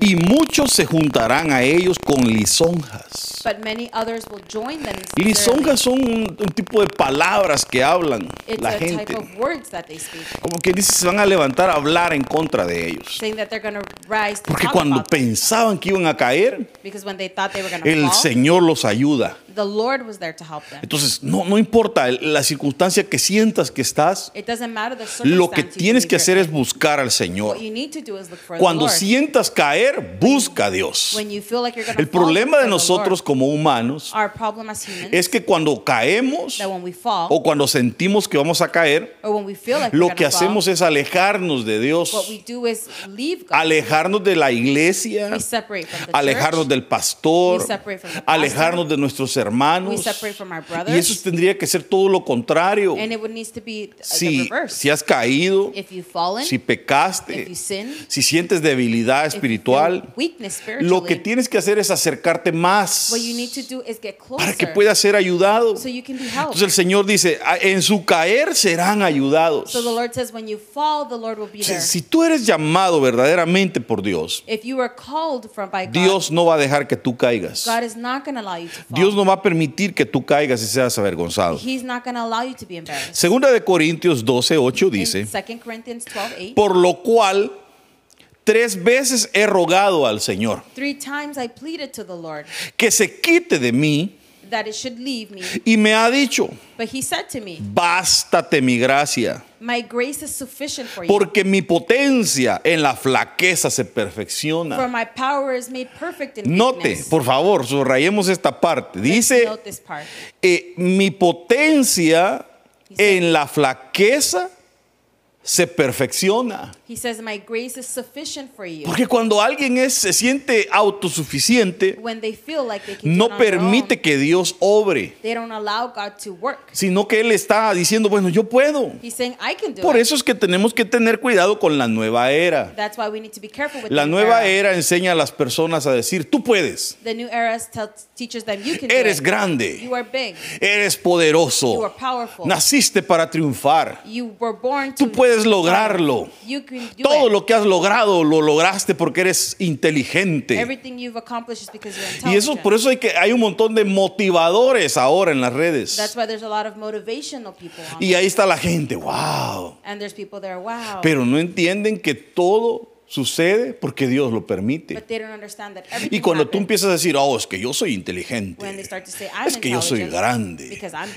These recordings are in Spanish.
y muchos se juntarán a ellos con lisonjas. But many others will join them. Lisonjas son un, un tipo de palabras que hablan It's la a gente. type of words that they speak, Como que dice, se van a levantar a hablar en contra de ellos. Porque talk cuando about them. pensaban que iban a caer, Because when they thought they were going to el fall, Señor los ayuda. The Lord was there to help them. Entonces, no, no importa la circunstancia que sientas que estás, It doesn't matter the lo que you tienes que hacer es buscar al Señor. What you need to do is look for Cuando the Lord. sientas caer, busca a Dios. When you feel like you're going to El fall, problema de look for the nosotros Lord. como humanos Our problem as humans es que cuando caemos that when we fall o cuando sentimos que vamos a caer, or when we feel like lo we're que fall, hacemos es alejarnos de what Dios, we do is leave God. alejarnos de la iglesia, we separate from the alejarnos church. del pastor, We separate from the pastor. alejarnos de nuestros hermanos. We separate from our Y eso tendría que ser todo lo contrario. And it would needs to be the Si, si has caído, fallen, si if pecaste, you sin, si sientes debilidad espiritual, lo que tienes que hacer es acercarte más para que puedas ser ayudado. so you can be helped. Entonces el Señor dice, "Ah, en su caer serán ayudados. so the Lord says, when you fall, the Lord will be O sea, there. Si tú eres llamado verdaderamente por Dios, if you are called from by God, Dios no va a dejar que tú caigas. God is not going to allow you to fall. Dios no va a permitir que tú caigas y seas avergonzado. He's not going to allow you to be embarrassed. Segunda de Corintios 12, 8 In dice, 2 Corinthians 12, 8, por lo cual tres veces he rogado al Señor three times I pleaded to the Lord que se quite de mí that it should leave me. y me ha dicho, But he said to me, bástate mi gracia, My grace is sufficient for you. porque mi potencia en la flaqueza se For perfecciona. my power is made perfect in Note, weakness. por favor, subrayemos esta parte. Let's Dice, note this part. eh, mi potencia en la flaqueza se perfecciona. He says, My grace is sufficient for you. Porque cuando alguien es, se siente autosuficiente, When they feel like they can no do it on their own, permite que Dios obre, they don't allow God to work. sino que Él está diciendo, bueno, yo puedo. He's saying, I can do Por it. eso es que tenemos que tener cuidado con la nueva era. That's why we need to be careful with La the new nueva era. era enseña a las personas a decir, tú puedes, The new era tells, teaches them you can do eres it. grande, You are big. eres You poderoso, are powerful. naciste para triunfar, You were born to tú puedes lograrlo. You Todo lo que has logrado lo lograste porque eres inteligente. Everything you've accomplished is because you're Y intelligent. eso por eso hay que hay un montón de motivadores ahora en las redes. That's why there's a lot of motivational people on Y ahí está la gente, wow. And there's people there, wow. Pero no entienden que todo sucede porque Dios lo permite. Y cuando tú empiezas a decir, oh, es que yo soy inteligente, start to say, es que yo soy grande,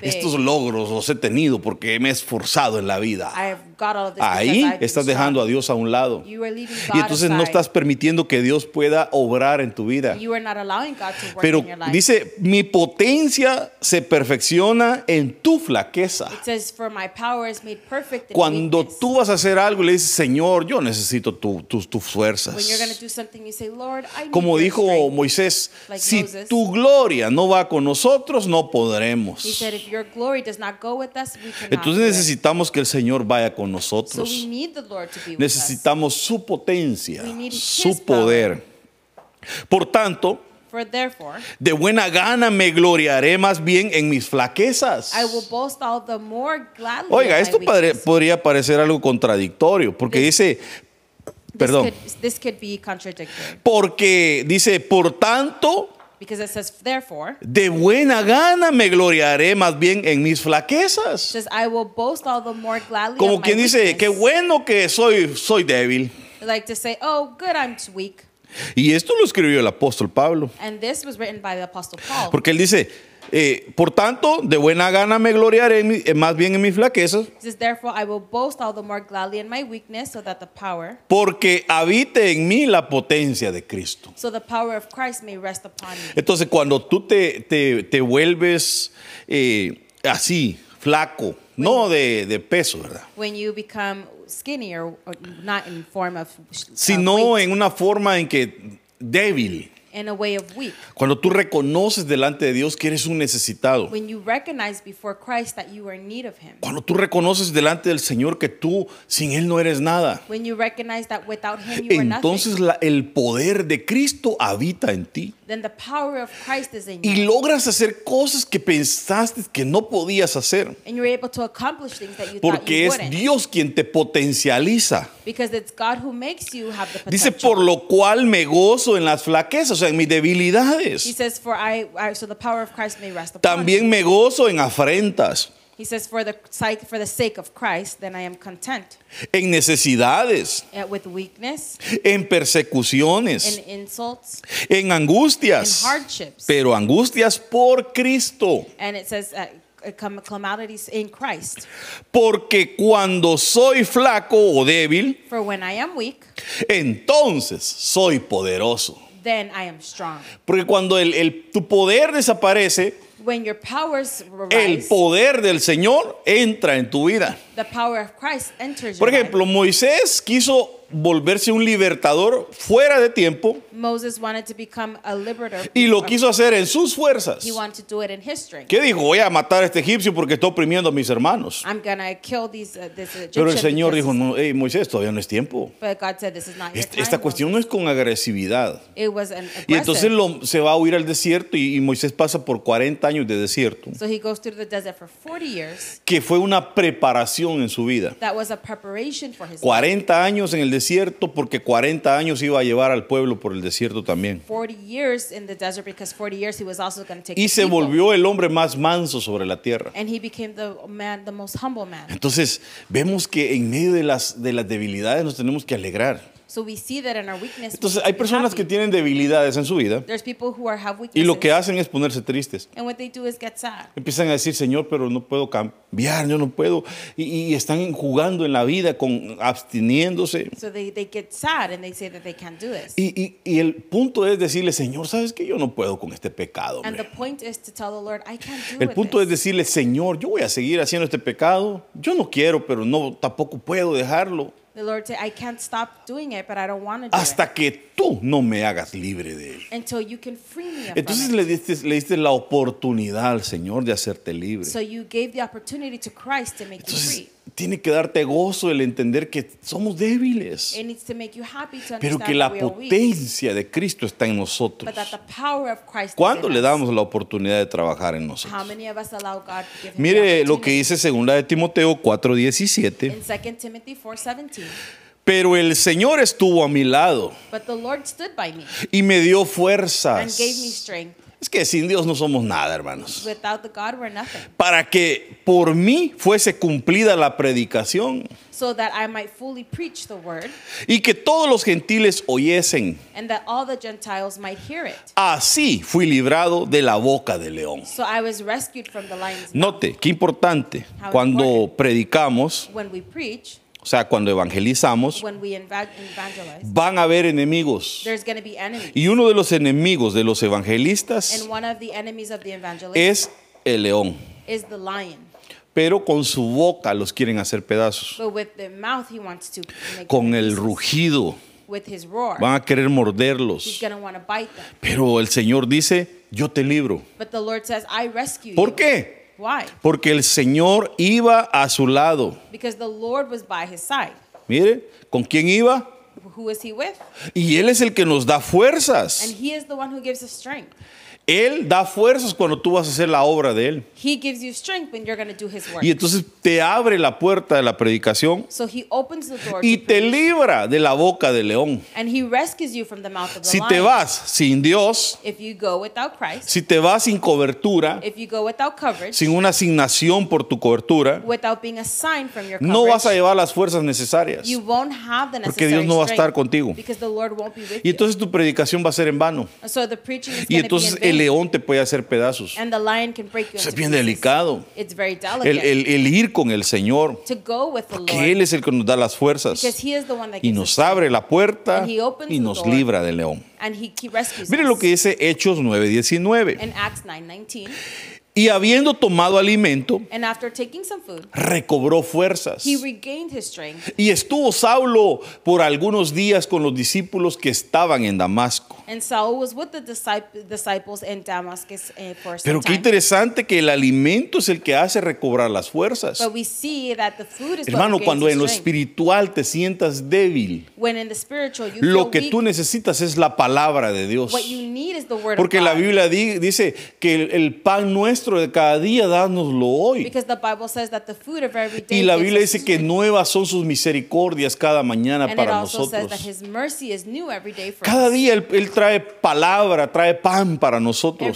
estos logros los he tenido porque me he esforzado en la vida. Ahí estás dejando a Dios a un lado. Y entonces no estás permitiendo que Dios pueda obrar en tu vida. Pero dice, mi potencia se perfecciona en tu flaqueza. Cuando tú vas a hacer algo y le dices, Señor, yo necesito tu- tus tus fuerzas. Say, Como dijo strength. Moisés, Like si Moses. tu gloria no va con nosotros, no podremos. Said, us, Entonces necesitamos que el Señor vaya con So nosotros. us. Necesitamos su potencia, su poder. Por tanto, For therefore, de buena gana me gloriaré más bien en mis flaquezas. I will boast all the more Oiga, esto padre- podría parecer algo contradictorio, porque This- dice, This perdón, could, this could be contradictory porque dice, por tanto, because it says, therefore, de buena gana me gloriaré más bien en mis flaquezas. says, I will boast all the more gladly Como quien dice, qué bueno que soy, soy débil. Like to say, oh, good, I'm weak. Y esto lo escribió el apóstol Pablo, And this was written by the Apostle Paul. porque él dice, eh, por tanto, de buena gana me gloriaré en mi- eh, más bien en mis flaquezas, says, therefore, I will boast all the more gladly in my weakness, so that the power, porque habite en mí la potencia de Cristo. so the power of Christ may rest upon me. Entonces, cuando tú te, te- te vuelves eh, así, flaco, no de, de peso, ¿verdad? When you become skinny or, or not in form of, uh, Sino weight, en una forma en que débil. In a way of weak. Cuando tú reconoces delante de Dios que eres un necesitado. When you recognize before Christ that you are in need of Him. Cuando tú reconoces delante del Señor que tú sin Él no eres nada. When you recognize that without Him you are nothing. Entonces la- el poder de Cristo habita en ti. Then the power of Christ is in y you. logras hacer cosas que pensaste que no podías hacer. And you're able to accomplish things that you thought Porque you es wouldn't. Dios quien te potencializa. Because it's God who makes you have the Dice, potential. por lo cual me gozo en las flaquezas, o sea, en mis He debilidades. says, for I, I, so the power of Christ may rest upon También me gozo en afrentas, He says, for the sake, for the sake of Christ, then I am content. en necesidades, Uh, with weakness, en persecuciones, in insults, en angustias. in hardships. Pero angustias por Cristo. And it says, uh, calamities in Christ. Porque cuando soy flaco o débil, For when I am weak, entonces soy poderoso. then I am strong. Porque cuando el, el- tu poder desaparece, When your powers el rise, poder del Señor entra en tu vida. the power of Christ enters Por your ejemplo, life. Moisés quiso volverse un libertador fuera de tiempo Moses wanted to become a liberator. y lo quiso hacer en sus fuerzas. He wanted to do it in his strength. ¿Qué dijo? Voy a matar a este egipcio porque está oprimiendo a mis hermanos. I'm gonna kill these uh, this. Pero el Señor dijo, no, hey, Moisés, todavía no es tiempo. But God said this is not your Este- time. Esta cuestión no es con agresividad. Moses." It was an Y entonces lo- se va a huir al desierto y, y Moisés pasa por 40 años de desierto, So he goes through the desert for 40 years. que fue una preparación en su vida. That was a preparation for his life. 40 años en el desierto porque 40 años iba a llevar al pueblo por el desierto también. 40 years in the desert because 40 years he was also going to take Y se volvió el hombre más manso sobre la tierra. and he became the man the most humble man Entonces vemos que en medio de las, de las debilidades nos tenemos que alegrar. So we see that in our weakness we Entonces hay personas que tienen debilidades en su vida there's people who are have y lo que hacen es ponerse tristes. and what they do is get sad Empiezan a decir, Señor, pero no puedo cambiar, yo no puedo. Y, y están jugando en la vida, con, abstiniéndose. so they, they get sad and they say that they can't do this Y, y- y el punto es decirle, Señor, ¿sabes que Yo no puedo con este pecado. and the hombre". point is to tell the Lord I can't do El punto es decirle, Señor, yo voy a seguir haciendo este pecado. Yo no quiero, pero no tampoco puedo dejarlo the Lord say I can't stop doing it but I don't want to do hasta it que tú no me hagas libre de él. until you can free me Entonces le diste, le diste la oportunidad al Señor de hacerte libre. so you gave the opportunity to Christ to make you Entonces free tiene que darte gozo el entender que somos débiles, pero que la potencia de Cristo está en nosotros. ¿Cuándo le damos la oportunidad de trabajar en nosotros? Mire lo que dice segunda de Timoteo 4:17. in 2 Timothy 4:17 Pero el Señor estuvo a mi lado but the Lord stood by me y me dio fuerzas. Es que sin Dios no somos nada, hermanos. without the God we're nothing Para que por mí fuese cumplida la predicación so that I might fully preach the word y que todos los gentiles oyesen. and that all the Gentiles might hear it Así fui librado de la boca del león. so I was rescued from the lion's Note, qué importante, How cuando important. predicamos, when we preach o sea, cuando evangelizamos, van a haber enemigos. Y uno de los enemigos de los evangelistas es el león. is the lion Pero con su boca los quieren hacer pedazos. Con el rugido. with his roar Van a querer morderlos. Pero el Señor dice, yo te libro. ¿Por qué? Why Porque el Señor iba a su lado. because the Lord was by his side Mire, ¿con quién iba? who is he with Y Él es el que nos da and fuerzas. he is the one who gives us strength Él da fuerzas cuando tú vas a hacer la obra de Él. he gives you strength when you're going to do his work Y entonces te abre la puerta de la predicación so he opens the door y te libra de la boca del león. and he you from the mouth of the Si lion te vas sin Dios, if you go without Christ si te vas sin cobertura, if you go without coverage sin una asignación por tu cobertura, without being from your no vas a llevar las fuerzas necesarias. you won't have the Porque necessary Dios no va a estar contigo. because the Lord won't be with Y you entonces tu predicación va a ser en vano. so the Y entonces in el león te puede hacer pedazos. and the lion can break you Eso into es bien delicado. it's very delicate El, el- el ir con el Señor, to go with the Lord que Él es el que nos da las fuerzas because he is the one that y nos abre la puerta y nos libra del león. and he, he rescues Mire lo que dice Hechos 9:19. in Acts 9:19 Y habiendo tomado alimento, and after taking some food recobró fuerzas. he regained his strength Y estuvo Saulo por algunos días con los discípulos que estaban en Damasco. And Saul was with the discip- disciples in Damascus for some Pero qué interesante que el alimento es el que hace recobrar las fuerzas. But we see that the food is Hermano, what cuando en lo espiritual te sientas débil, When in the spiritual you lo que weak, tú necesitas es la palabra de Dios. what you need is the word Porque of la God. Biblia di- dice que el, el pan nuestro de cada día, dánoslo hoy. Because the Bible says that the food of every day Y la Biblia dice que nuevas son sus misericordias cada mañana And para nosotros. Cada día él, Él trae palabra, trae pan para nosotros.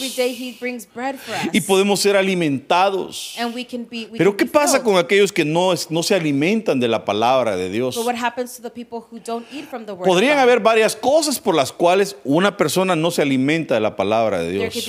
Y podemos ser alimentados. and we can be we Pero ¿qué pasa filled. con aquellos que no, no se alimentan de la palabra de Dios? But what happens to the people who don't eat from the word Podrían haber varias cosas por las cuales una persona no se alimenta de la palabra de Dios.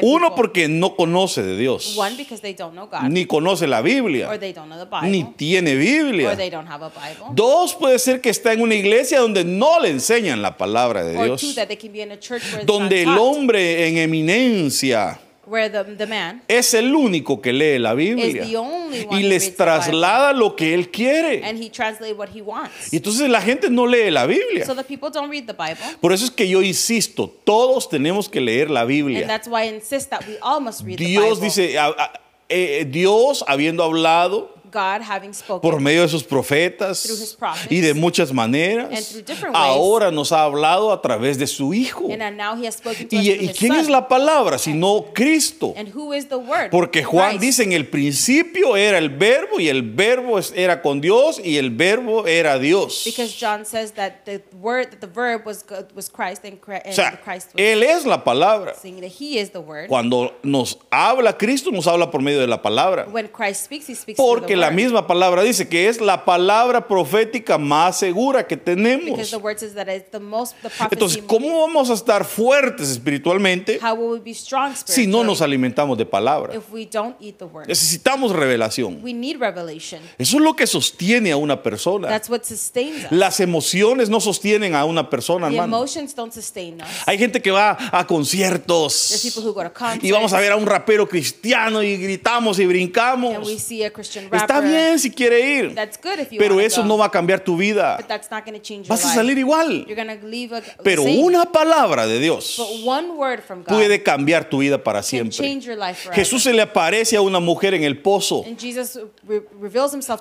Uno porque no conoce de Dios, one because they don't know God ni conoce la or Biblia, they don't know the Bible ni tiene or Biblia. they don't have a Bible Dos, puede ser que está en una iglesia donde no le enseñan la palabra de or two Dios, donde el hombre en eminencia where the, the man es el único que lee la is Biblia the only one y who les reads the Bible, traslada lo que él quiere. and he translates what he wants. Y entonces la gente no lee la Biblia. So the people don't read the Bible. Por eso es que yo insisto, todos tenemos que leer la And Biblia. that's why I insist that we all must read the Dios Bible. dice, a- a- eh, Dios habiendo hablado God having spoken por medio de sus profetas Through his prophets. y de muchas maneras, And through different ways. ahora nos ha hablado a través de su Hijo. and then now he has spoken to us ¿Y, y his quién son. es la palabra sino Cristo? And who is the word? Porque Juan Christ. dice en el principio era el verbo y el verbo era con Dios y el verbo era Dios. Because John says that the word, that the verb was God- was Christ, and, Chri- O and sea, Christ was Él es la palabra. saying that He is the word. Cuando nos habla Cristo, nos habla por medio de la palabra. When Christ speaks, He speaks Porque la misma palabra dice que es la palabra profética más segura que tenemos. the word says that it's the most the. Entonces, ¿cómo vamos a estar fuertes espiritualmente how will we be strong si no nos alimentamos de palabra? if we don't eat the word? Necesitamos revelación. We need revelation. Eso es lo que sostiene a una persona. That's what sustains us. Las emociones no sostienen a una persona, the hermano. emotions don't sustain us. Hay gente que va a There's conciertos people who go to concerts. y vamos a ver a un rapero cristiano y gritamos y and we brincamos. see a Christian rapper. Está bien si quiere ir, That's good if you pero eso go, no va a cambiar tu vida. But that's not going to change your Vas a life. salir igual. You're to leave a, Pero same. una palabra de Dios But one word from God puede cambiar tu vida para siempre. your life. Jesús se le aparece a una mujer en el pozo and Jesus re-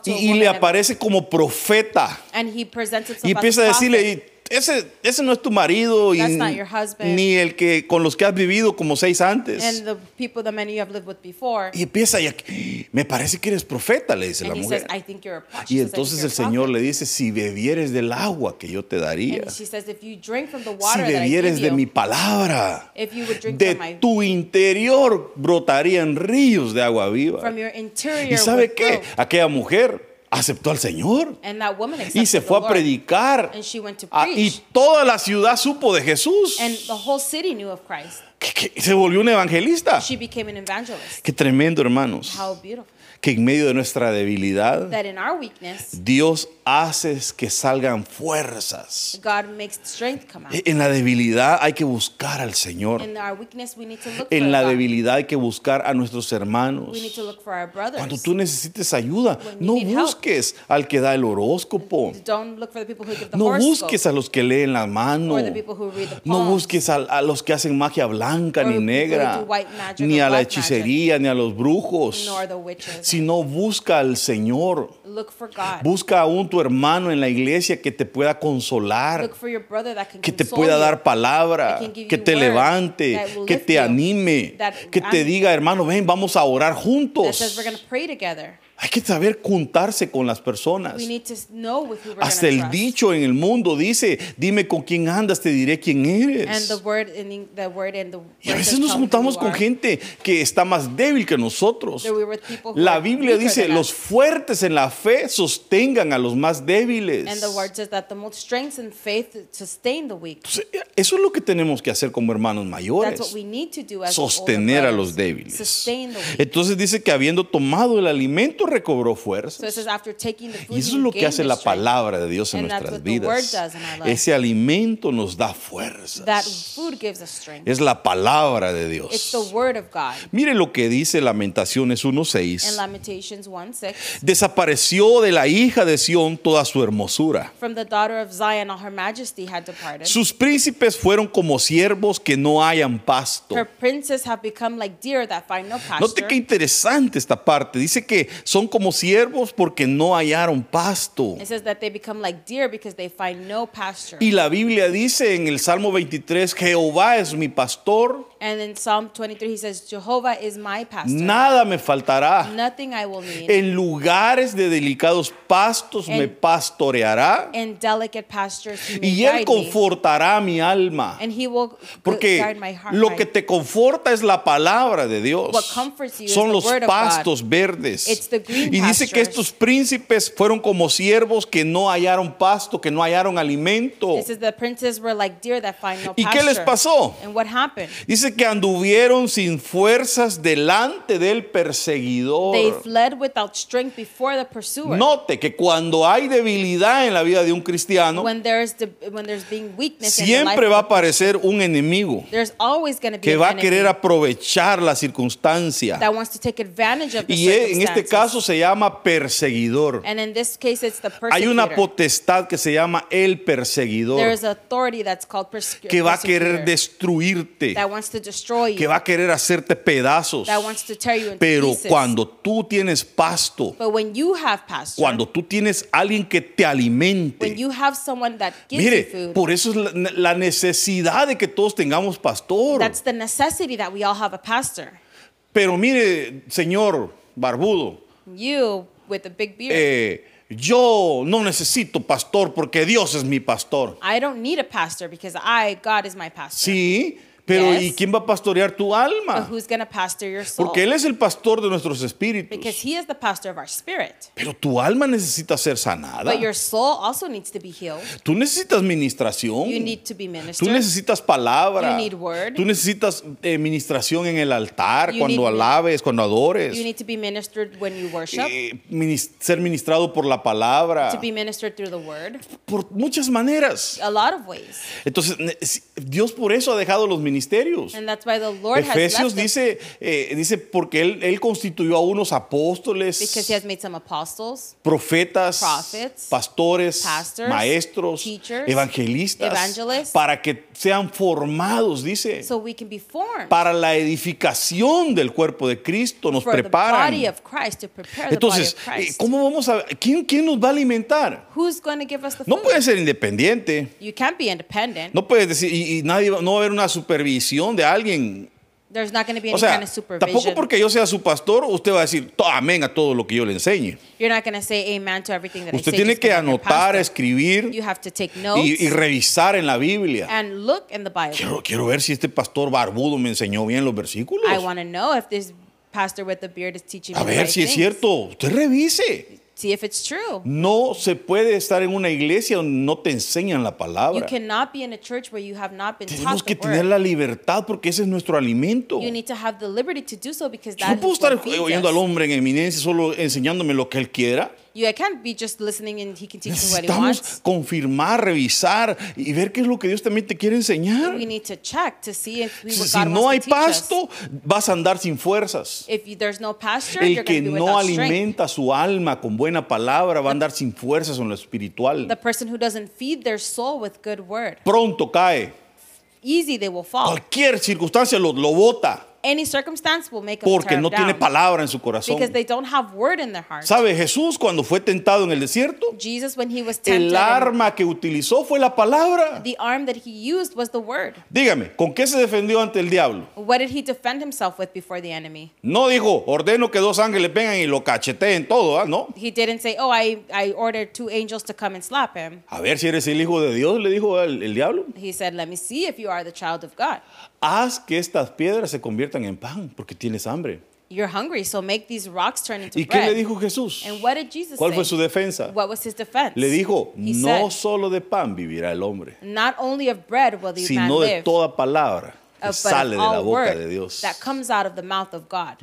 to y, a y woman le aparece como profeta and he presents himself y empieza a decirle, prophet. "Y ese, ese no es tu marido y That's not your husband. ni el que con los que has vivido como seis antes. and the people many you have lived with before. Y empieza y aquí, me parece que eres profeta, le dice and la he mujer. says, I think you're a prophet. Y She says, "I think entonces you're el a Señor prophet." le dice, si bebieres del agua que yo te daría, And she says, if you drink from the si water that I bebieres de you, mi palabra, if you would drink de from my tu interior brotarían ríos de agua viva. from your interior ¿Y sabe would qué? flow. Aquella mujer aceptó al Señor And that woman y se fue a predicar. And she went to Ah, y toda la ciudad supo de Jesús. And the whole city knew of Christ. Que- que se volvió un evangelista. She became an evangelist. Qué tremendo, hermanos. How beautiful. Que en medio de nuestra debilidad, That in our weakness, Dios hace que salgan fuerzas. God makes strength come out. En la debilidad hay que buscar al Señor. In our weakness, we need to look for En la God. debilidad hay que buscar a nuestros hermanos. We need to look for our brothers. Cuando tú necesites ayuda, When no help. busques al que da el horóscopo. Don't look for the people who give the No busques a los que leen la mano. or the people who read the No busques a, a los que hacen magia blanca Or ni negra, ni a la hechicería, ni a los brujos, sino busca al Señor. Look for God. Busca aún tu hermano en la iglesia que te pueda consolar, Look for your brother that can que te pueda you. dar palabra, que you te levante, que te anime, que te diga, hermano, ven, vamos a orar that juntos. Hay que saber juntarse con las personas. Hasta el trust. dicho en el mundo dice, dime con quién andas, te diré quién And eres. the word in the word and the Y a veces nos "Tell me who juntamos con are." gente que está más débil que nosotros. La Biblia dice, los fuertes en la fe sostengan a los más débiles. Entonces, Eso es lo que tenemos que hacer como hermanos mayores. Sostener a los débiles. Entonces dice que habiendo tomado el alimento, recobró fuerzas. says after taking the food, Y eso es lo que hace la palabra de Dios en nuestras vidas. Ese alimento nos da That fuerzas. food gives us strength. Es la palabra de It's Dios. the word of God. Mire lo que dice Lamentaciones In 1.6. Lamentations 1 6. Desapareció de la hija de Sión toda su hermosura. From the daughter of Zion, all her majesty had departed. Sus príncipes fueron como siervos que no hayan pasto. Her princes have become like deer that find no Note qué interesante esta parte. Dice que son como siervos porque no hallaron pasto. It says that they become like deer because they find no pasture. Y la Biblia dice en el Salmo 23, Jehová es mi pastor, And in Psalm 23, he says, Jehovah is my pastor. nada me faltará. Nothing I will need. En lugares de delicados pastos me En- pastoreará In delicate pastures, he y él me. confortará mi alma. And he will Porque guide my heart. lo que te conforta es la palabra de Dios. What comforts you is Son the los word of pastos verdes. It's the green Y dice que estos príncipes fueron como siervos que no hallaron pasto, que no hallaron alimento. The princes were like deer that find no ¿Y pasture. qué les pasó? And what happened? Dice que anduvieron sin fuerzas delante del perseguidor. They fled without strength before the pursuer. Note que cuando hay debilidad en la vida de un cristiano, When there's the, when there's being weakness siempre va a aparecer un enemigo there's always be que va a querer aprovechar la circunstancia. that wants to take advantage of the Y en este caso se llama perseguidor. and in this case it's the Hay una potestad que se llama el perseguidor is authority that's called que va a querer destruirte, that wants to destroy you, que va a querer hacerte pedazos. that wants to tear you into Pero pieces. cuando tú tienes pasto, but when you have pasture, cuando tú tienes alguien que te when alimente, you have someone that gives mire, you food, por eso es la, la necesidad de que todos tengamos pastor. that's the necessity that we all have a pastor. Pero mire, señor barbudo, You with the big beard. eh, yo no necesito pastor porque Dios es mi pastor. I don't need a pastor because I, God is my pastor. Sí, pero Yes. ¿y quién va a pastorear tu But alma? who's going to pastor your soul? Porque Él es el pastor de nuestros espíritus. because he is the pastor of our spirit. Pero tu alma necesita ser sanada. But your soul also needs to be healed. Tú necesitas ministración. You need to be Tú ministered. necesitas palabra. You need word. Tú necesitas eh, ministración en el altar, You cuando need- alabes, cuando adores. You need to be ministered when you worship, Eh, minis- ser ministrado por la palabra. to be ministered through the word, Por muchas maneras. a lot of ways. Entonces, Dios por eso ha dejado los ministerios. And that's why the Lord has Efesios them, dice, eh, dice porque él, él constituyó a unos apóstoles, because he has made some apostles, profetas, prophets, pastores, pastors, maestros, teachers, evangelistas, evangelists, para que sean formados, dice, so we can be formed para la edificación del cuerpo de Cristo, nos preparan. body of Christ, to prepare the Entonces. ¿cómo vamos a quién, quién nos va a alimentar? Who's going to give us the No food? puede ser independiente. You can't be independent. No puedes decir, y, y nadie, no va a haber una supervisión de alguien. There's not going to be O any sea, kind of supervision. tampoco porque yo sea su pastor, usted va a decir "To- amén a todo lo que yo le enseñe. You're not going to say amen to everything that I Usted say. tiene que anotar, escribir You have to take notes y, y revisar en la Biblia. and look in the Bible. Quiero, quiero ver si este pastor barbudo me enseñó bien los versículos. I want to know if this pastor with the beard is teaching A me ver right si es cierto. Usted revise. See if it's true. No se puede estar en una iglesia donde no te enseñan la You palabra. cannot be in a church where you have not been Tenemos taught que the tener word. la libertad porque ese es nuestro alimento. You need to have the liberty to do so because Yo that no puedo is estar what feeds oyendo al hombre en eminencia solo enseñándome lo que él quiera. You I can't be just listening and he can teach me what he wants. confirmar, revisar y ver qué es lo que Dios también te quiere enseñar. We need to check to see if we, what Si God no hay wants to teach us. pasto, vas a andar sin fuerzas. If you, there's no pasture, El you're que going to be no without strength. alimenta su alma con buena palabra va a andar sin fuerzas en lo espiritual. The person who doesn't feed their soul with good word, Pronto cae. easy they will fall. Cualquier circunstancia lo, lo bota Any circumstance will make porque no tiene palabra en su corazón. because they don't have word in their heart. ¿Sabe? Jesús cuando fue tentado en el desierto, Jesus, when he was tempted, el arma que utilizó fue la palabra. the arm that he used was the word. Dígame, ¿con qué se defendió ante el diablo? What did he defend himself with before the enemy? No dijo, ordeno que dos ángeles vengan y lo cacheteen todo, ¿ah? No. He didn't say, "Oh, I, I ordered two angels to come and slap him." A ver si eres el hijo de Dios, le dijo el, el diablo. He said, "Let me see if you are the child of God. Haz que estas piedras se conviertan en pan, porque tienes hambre. You're hungry, so make these rocks turn into ¿Y qué le bread." dijo Jesús? And what did Jesus ¿Cuál say? fue su defensa? What was his defense? Le dijo, He no said, solo de pan vivirá el hombre, "Not only of bread will the man sino de live, toda palabra que but sale of de la all boca word de Dios. that comes out of the mouth of God."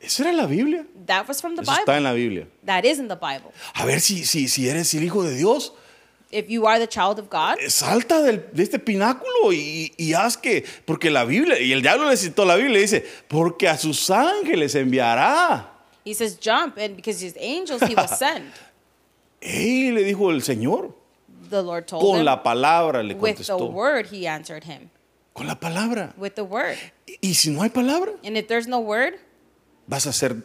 Eso era la Biblia. That was from the Eso está Bible. en la Biblia. That is in the Bible. A ver si, si, si eres el hijo de Dios, If you are the child of God, eh, salta del- de este pináculo y, y haz que, porque la Biblia, y el diablo le citó la Biblia, dice, porque a sus ángeles enviará. he says, jump, and because his angels he will send. ¡Ey! le dijo el Señor. The Lord told Con him. la palabra le With the contestó. word, he answered him. Con la palabra. With the word. Y si no hay palabra, And if there's no word, vas a ser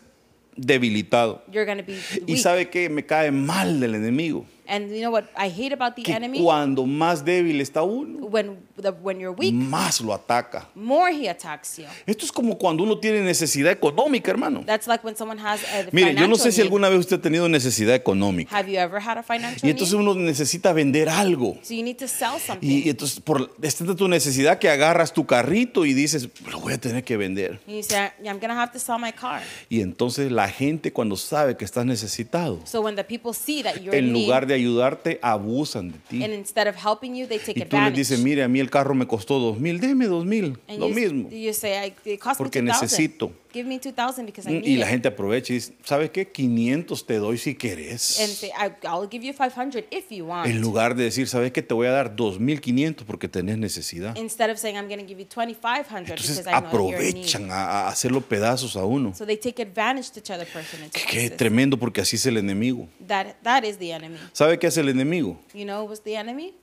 debilitado. you're going to be Y weak. sabe que me cae mal del enemigo. And you know what I hate about the Que enemy? cuando más débil está uno, When, the, when you're weak, más lo ataca. more he attacks you. Esto es como cuando uno tiene necesidad económica, hermano. That's like when someone has a Mire, yo no sé si need. alguna vez usted ha tenido necesidad económica. Have you ever had a financial Y entonces need? uno necesita vender algo. So you need to sell something. Y entonces, por esta es tu necesidad que agarras tu carrito y dices, lo voy a tener que vender. and you say, "Yeah, I'm going to have to sell my car. Y entonces la gente cuando sabe que estás necesitado, So when the people see that you're en in need, lugar de ayudarte, abusan de ti. and instead of helping you, they take Y tú les advantage. dices, mire, a mí el carro me costó dos mil, deme dos mil, and lo you, mismo. you say, I, it cost Porque me 2000 necesito. Give me 2000 because I need Y la it. gente aprovecha y dice, ¿sabes qué? 500 te doy si querés. And say, I, I'll give you 500 if you want. En lugar de decir, ¿sabes qué? Te voy a dar 2.500 porque tenés necesidad. Instead of saying, I'm going to give you 2500 Entonces because I know you're in need. aprovechan a, a hacerlo pedazos a uno. So they take advantage to tear the person Qué, qué tremendo porque así es el enemigo. That, that is the enemy. ¿Sabe qué hace el enemigo? You know what's the enemy?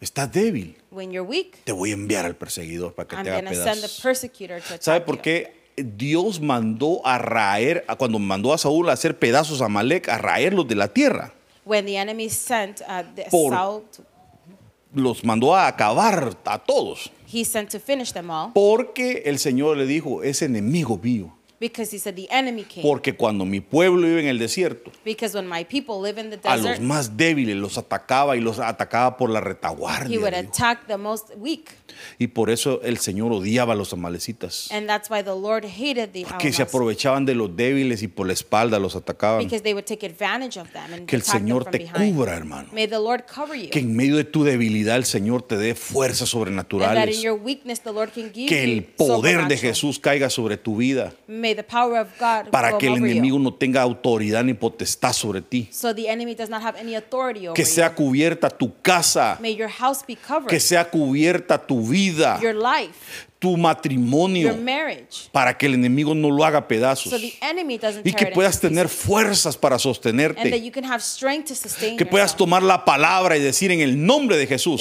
Estás débil. When you're weak, Te voy a enviar al perseguidor para que I'm te haga send the pedazos. persecutor to attack ¿Sabe por qué? Dios mandó a raer, cuando mandó a Saúl a hacer pedazos a Malek, a raerlos de la tierra. When the enemy sent uh, the Por- Saul, to- Los mandó a acabar a todos. he sent to finish them all Porque el Señor le dijo, es enemigo mío. Because he said the enemy came. Porque cuando mi pueblo iba en el desierto, Because when my people live in the a los desert, más débiles los atacaba y los atacaba por la he retaguardia. would dijo. attack the most weak. Y por eso el Señor odiaba a los amalecitas. And that's why the Lord hated the Que se aprovechaban de los débiles y por la espalda los atacaban. because they would take advantage of them and Que el attack them Señor from te behind. cubra, hermano. May the Lord cover you. Que en medio de tu debilidad el Señor te dé fuerzas and that in sobrenaturales. your weakness the Lord can give Que you el poder de supernatural. Jesús caiga sobre tu vida. May the power of God Para que el over enemigo you. no tenga autoridad ni potestad sobre ti. So the enemy does not have any authority over Que sea cubierta tu casa. May your house be covered. Que sea cubierta tu vida. your life, Tu matrimonio. Para que el enemigo no lo haga pedazos. So Y que puedas tener fuerzas para sostenerte. Que puedas yourself. tomar la palabra y decir en el nombre de Jesús.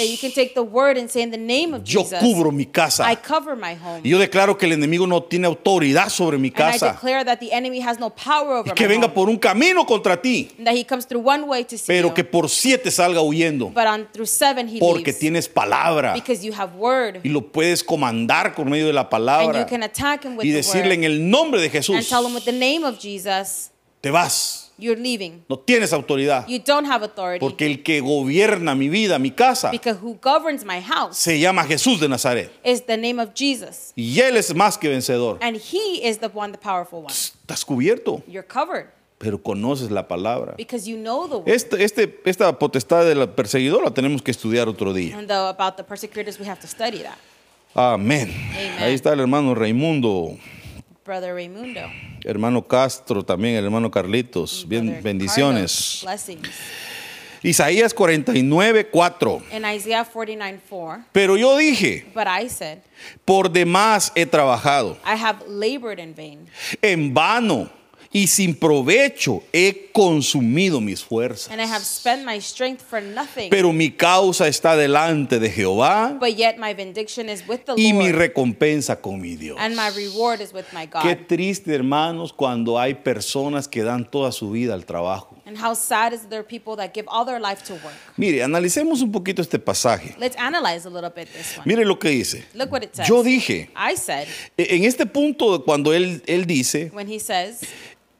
Yo cubro mi casa. I cover my home. Y yo declaro que el enemigo no tiene autoridad sobre mi casa. declare that the enemy has no power over Y que venga home. por un camino contra ti. And that he comes through one way to see Pero you, que por siete salga huyendo. Porque leaves. tienes palabra. because you have word. Y lo puedes comandar por medio de la palabra. can attack him with Y the decirle en el nombre de and Jesús. tell him with the name of Jesus, Te vas. you're leaving. No tienes autoridad. You don't have authority. Porque el que gobierna mi vida, mi casa, because who governs my house se llama Jesús de Nazaret. is the name of Jesus. Y Él es más que vencedor. And he is the one, the powerful one. Estás cubierto, You're covered pero conoces la palabra. because you know the word. Este, este, esta potestad del perseguidor la tenemos que estudiar otro día. Amén. Amen. Ahí está el hermano Raimundo, Brother Raimundo. hermano Castro también, el hermano Carlitos. Bien, bendiciones. Carlos, blessings. Isaías 49, 4. In Isaiah 49 4, Pero yo dije, but I said, por demás he trabajado, I have labored in vain, en vano y sin provecho he consumido mis fuerzas. and I have spent my strength for nothing. Pero mi causa está delante de Jehová but yet my vindication is with the y mi Lord, recompensa con mi Dios. and my reward is with my God. Qué triste, hermanos, cuando hay personas que dan toda su vida al trabajo. and how sad is there people that give all their life to work. Mire, analicemos un poquito este pasaje. Let's analyze a little bit this one. Mire lo que dice. Look what it says. Yo dije, I said, e- en este punto, cuando él, él dice, when he says,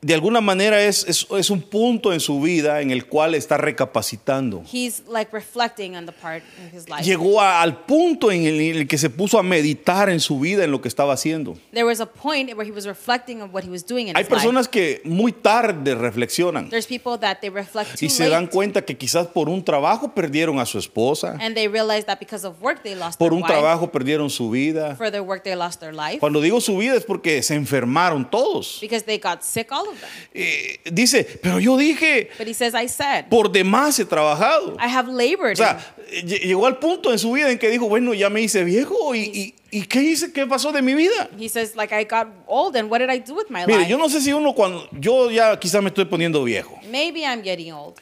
de alguna manera es, es, es un punto en su vida en el cual está recapacitando. He's like reflecting on the part his life. Llegó a- al punto en el, en el que se puso a meditar en su vida, en lo que estaba haciendo. There was a point where he was reflecting on what he was doing in Hay his life. personas que muy tarde reflexionan There's people that they reflect too y se dan late, cuenta que quizás por un trabajo perdieron a su esposa, and they realize that because of work they lost por their un wife. trabajo perdieron su vida. For their work they lost their life Cuando digo su vida es porque se enfermaron todos. because they got sick, all of them. Eh, dice, pero yo dije, But he says, I said, por demás he trabajado. I have labored. O sea, lle- llegó al punto en su vida en que dijo, bueno, ya me hice viejo y, y- ¿y qué hice? ¿Qué pasó de mi vida? he says, like I got old, and what did I do with my Mire, life? yo no sé si uno cuando, yo ya quizás me estoy poniendo viejo, Maybe I'm getting old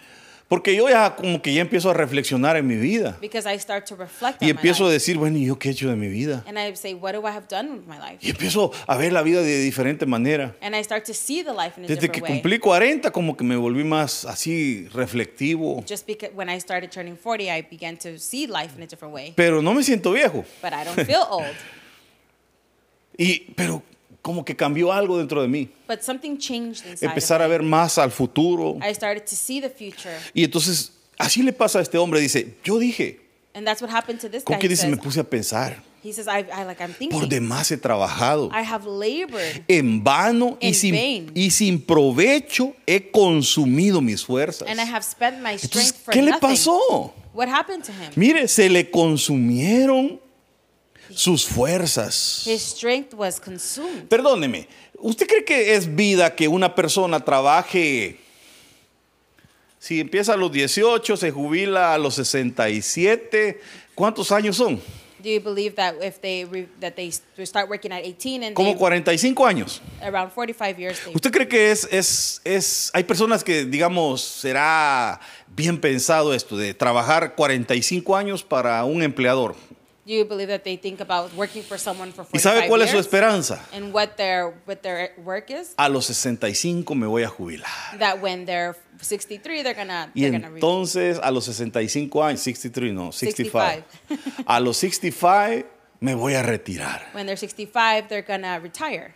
porque yo ya como que ya empiezo a reflexionar en mi vida because I start to reflect y empiezo a decir, bueno, ¿y yo qué he hecho de mi vida? And I say, what do I have done with my life? Y empiezo a ver la vida de diferente manera. And I start to see the life in a Desde que cumplí 40 como que me volví más así reflectivo, Just because when I started turning 40, I began to see life in a different way. pero no me siento viejo. But I don't feel old. Y pero como que cambió algo dentro de mí. But something changed inside Empezar a ver más al futuro. I started to see the future. Y entonces así le pasa a este hombre, dice, yo dije, And that's what happened to this guy. ¿cómo que He dice? says, Me puse a pensar, he says I, I, like, I'm por thinking, demás he trabajado. I have labored En vano y In sin, vain. y sin provecho he consumido mis fuerzas. and I have spent my Entonces, strength for ¿qué le pasó? What happened to him? Mire, se le consumieron sus fuerzas. His strength was consumed. Perdóneme, ¿usted cree que es vida que una persona trabaje? Si empieza a los 18, se jubila a los 67, ¿cuántos años son? Do you believe that if they re, that they start working at 18 and Como they, 45 años. around 45 years ¿Usted cree que es, es, es, hay personas que, digamos, será bien pensado esto de trabajar 45 años para un empleador? Do you believe that they think about working for someone for 45 ¿Y sabe cuál es su years? esperanza? And what their what their work is? A los 65 me voy a jubilar. That when they're 63, they're gonna Y they're gonna entonces a los 65 años, 63 no, 65. 65. A los 65 me voy a retirar. when they're 65, they're gonna retire.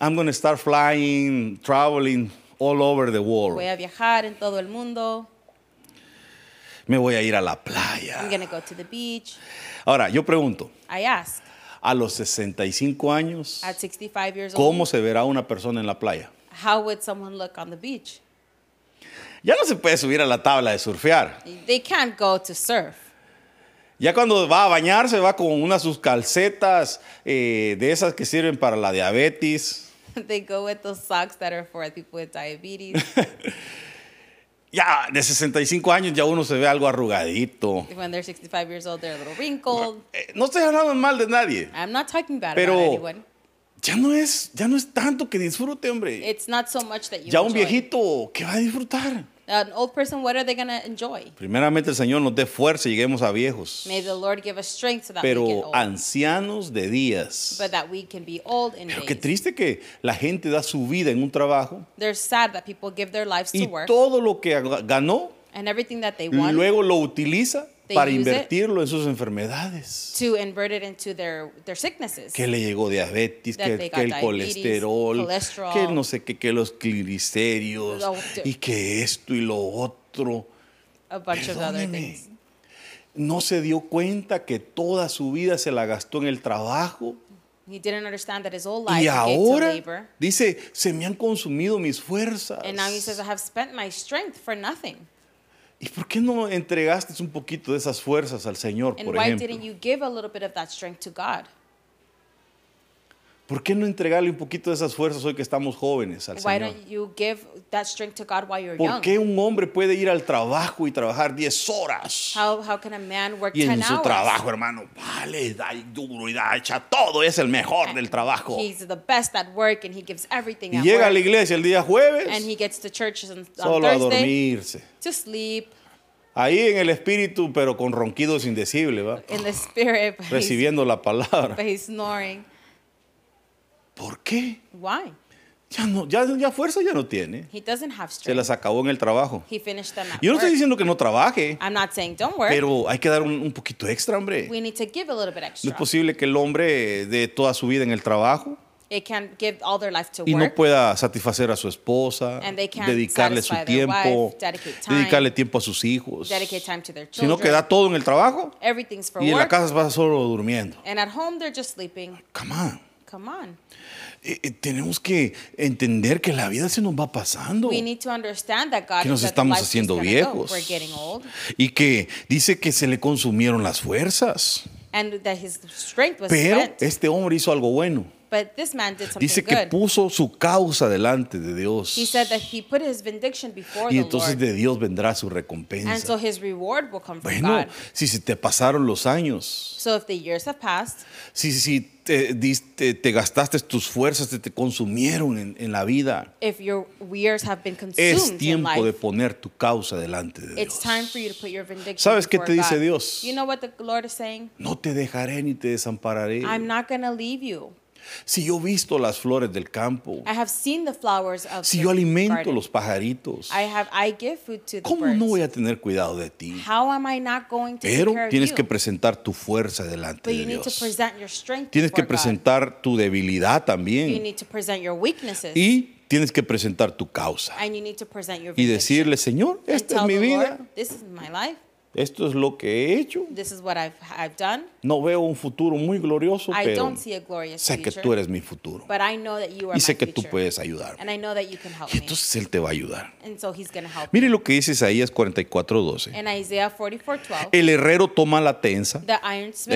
I'm going to start flying, traveling all over the world. Voy a viajar en todo el mundo. Me voy a ir a la I'm playa. gonna go to the beach. Ahora, yo pregunto, I ask, a los 65 años, at 65 years ¿cómo old, se verá una persona en la playa? how would someone look on the beach? Ya no se puede subir a la tabla de surfear. They can't go to surf. Ya cuando va a bañarse va con unas sus calcetas eh, de esas que sirven para la diabetes. they go with those socks that are for people with diabetes. Ya de 65 años ya uno se ve algo arrugadito. when they're 65 years old, they're a little wrinkled. Eh, No estoy hablando mal de nadie. I'm not talking bad Pero- about anyone. Ya no es, ya no es tanto que disfrute, hombre. It's not so much that you Ya un enjoy. viejito, ¿qué va a disfrutar? An old person, what are they gonna enjoy? Primeramente el Señor nos dé fuerza y lleguemos a viejos. May the Lord give us strength so that we get Pero old. ancianos de días. but that we can be old in Pero qué triste que la gente da su vida en un trabajo They're sad that people give their lives to y work todo lo que ganó and everything that they want luego lo utiliza para invertirlo en sus enfermedades. to invert it into their, their sicknesses. Que le llegó diabetes, que, que el diabetes, colesterol, cholesterol. que no sé qué, que los cliristerios Lo- y que esto y lo otro. a bunch of other things. No se dio cuenta que toda su vida se la gastó en el trabajo He didn't understand that his whole life y he gave to ahora labor. dice, se me han consumido mis fuerzas. And now he says, I have spent my strength for nothing. ¿Y por qué no entregaste un poquito de esas fuerzas al Señor, And por why ejemplo? didn't you give a little bit of that strength to God? ¿Por qué no entregarle un poquito de esas fuerzas hoy que estamos jóvenes al Why Señor? don't you give that strength to God while you're ¿Por young? qué un hombre puede ir al trabajo y trabajar 10 horas? How, how can a man work Y 10 en su hours? trabajo, hermano, vale, da duro y da, echa todo, es el mejor del trabajo. He's the best at work and he gives everything Y at llega a work. la iglesia el día jueves, and he gets to church on, on solo a Thursday dormirse. to sleep Ahí en el espíritu, pero con ronquidos indecibles, ¿va? in the spirit, but he's, Recibiendo la palabra. but he's snoring. ¿Por qué? Why? Ya, no, ya, ya fuerza ya no tiene. He doesn't have Se strength. las acabó en el trabajo. He finished them at Yo no work. estoy diciendo que no trabaje, I'm not saying don't work. pero hay que dar un, un poquito extra, hombre. we need to give a little bit No extra. es posible que el hombre de toda su vida en el trabajo It can give all their life to y no work. pueda satisfacer a su esposa, And they can't dedicarle su satisfy their tiempo, wife, dedicate time, dedicarle tiempo a sus hijos, dedicate time to their sino children. que da todo en el trabajo Everything's for y en la work. casa va solo durmiendo. And at home, they're just sleeping. Come on. Come on. Eh, eh, tenemos que entender que la vida se nos va pasando We need to understand that God Que nos estamos haciendo viejos. We're getting old. y que dice que se le consumieron las fuerzas. And that his strength was Pero spent. este hombre hizo algo bueno. But this man did something Dice que good. puso su causa delante de Dios. He said that he put his vindication before Y the entonces Lord. de Dios vendrá su And so recompensa. his reward will come from Bueno, God. si se te pasaron los años, So if the years have passed, si, si te, diste- te gastaste tus fuerzas, te, te consumieron en, en la vida, if your years have been es consumed in tiempo de life, poner tu causa delante de it's Dios. time for you to put your vindication ¿Sabes qué before te dice God. Dios? You know what the Lord is saying? No te dejaré ni te desampararé. I'm not going to leave you. Si yo he visto las flores del campo, I have seen the flowers of si yo alimento garden. los pajaritos, I have I give food to the ¿cómo birds. no voy a tener cuidado de ti? How am I not going to Pero tienes que you? presentar tu fuerza delante But de you need to Dios. present your strength Tienes que before God. presentar tu debilidad You también. need to present your weaknesses. Y tienes que presentar tu causa. and you need to present your Y decirle, Señor, esta es mi vida. Lord, this is my life. Esto es lo que he hecho. This is what I've I've done. No veo un futuro muy glorioso, I pero don't see a glorious sé que future. tú eres mi futuro. But I know that you are Y sé my que tú puedes ayudarme. And I know that you can help Y me. entonces Él te va a ayudar. And so he's help Mire lo que dice Isaías 44:12. me. In Isaiah 44:12, El herrero toma la tensa, the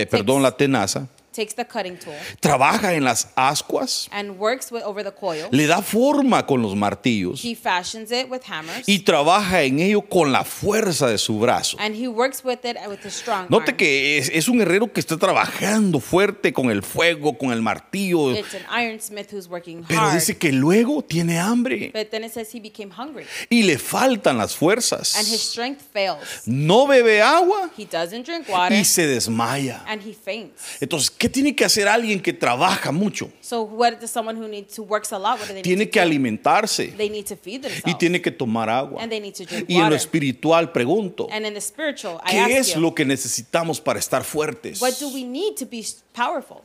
eh, perdón, la tenaza, takes the cutting tool trabaja en las ascuas, and works with, over the coil. le da forma con los martillos He fashions it with hammers. y trabaja en ello con la fuerza de su brazo. and he works with it with his strong Note arm. que es, es un herrero que está trabajando fuerte con el fuego, con el martillo, It's an ironsmith who's working pero hard. dice que luego tiene hambre But then it says he became hungry y le faltan las and his fuerzas. strength fails. No bebe agua He doesn't drink water y se desmaya. and he faints. Entonces, ¿qué tiene que hacer alguien que trabaja mucho? So what does someone who needs who works a lot, what do they Tiene need que to do? alimentarse They need to feed y themselves. tiene que tomar agua. And they need to drink Y en lo water. espiritual pregunto, And in the spiritual, I ¿qué ask es you, lo que necesitamos para estar fuertes? what do we need to be powerful?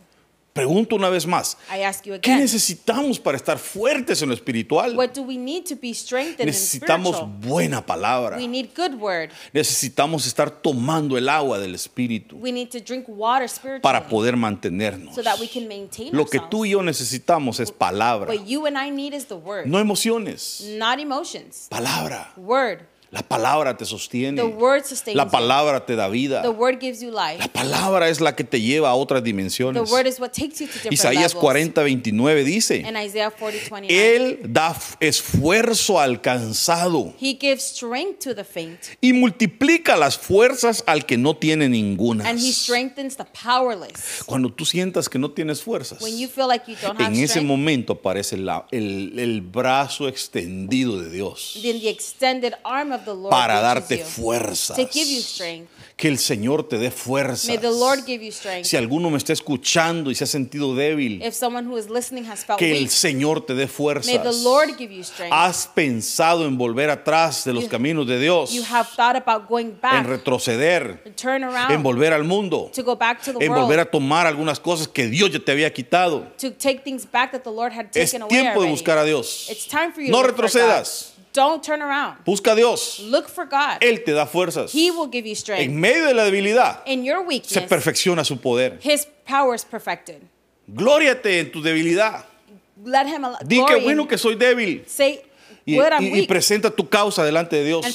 Pregunto una vez más, I ask you ¿qué again. necesitamos para estar fuertes en lo espiritual? What do we need to be strengthened in Necesitamos buena palabra. We need good word. Necesitamos estar tomando el agua del Espíritu We need to drink water spiritually para poder mantenernos. so that we can maintain Lo que tú y yo necesitamos es palabra, What you and I need is the word, no emociones. not emotions. Palabra. Word. La palabra te sostiene. The word sustains La you. palabra te da vida. The word gives you life. La palabra es la que te lleva a otras The dimensiones. word is what takes you to different Isaías levels. 40, 29 dice, In Isaiah 40, 29, Él da esfuerzo al cansado he gives strength to the faint, y multiplica las fuerzas al que no tiene ninguna. and he strengthens the powerless. Cuando tú sientas que no tienes fuerzas, When you feel like you don't have en ese momento aparece el, el brazo extendido de Dios para darte fuerzas. to give you strength. Que el Señor te dé fuerzas. May the Lord give you strength. Si alguno me está escuchando y se ha sentido débil, If someone who is listening has felt que el Señor te dé fuerzas. Lord give you strength. Has pensado en volver atrás de los You- caminos de Dios, You have thought about going en back, retroceder, turn en around, volver al mundo, to go back to the en volver a world, tomar algunas cosas que Dios ya te había quitado. to take things back that the Lord had Es taken away tiempo de buscar a Dios. It's time for you No retrocedas. Don't turn around. Busca a Dios. Look for God. Él te da fuerzas. He will give you En strength. medio de la debilidad In your se weakness, perfecciona su poder. His power is perfected. Glóriate en tu debilidad. Let Him Di que bueno que soy débil. Say, Y, y- y presenta tu causa delante de Dios.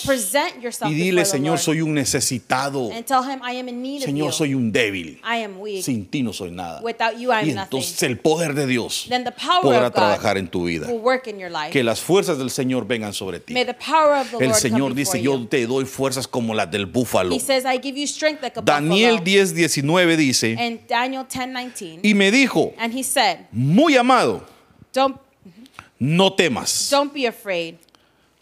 Y dile, Señor, soy un necesitado. Him, Señor, soy un débil. Sin ti no soy nada. You, Y nothing. entonces el poder de Dios the podrá trabajar en tu vida. Que las fuerzas del Señor vengan sobre ti. El Señor dice, yo te doy fuerzas como las del búfalo. He says, like Daniel buffalo. 10, 19 dice, And Daniel 10, 19. y me dijo, said, muy amado, don't, no temas. don't be afraid.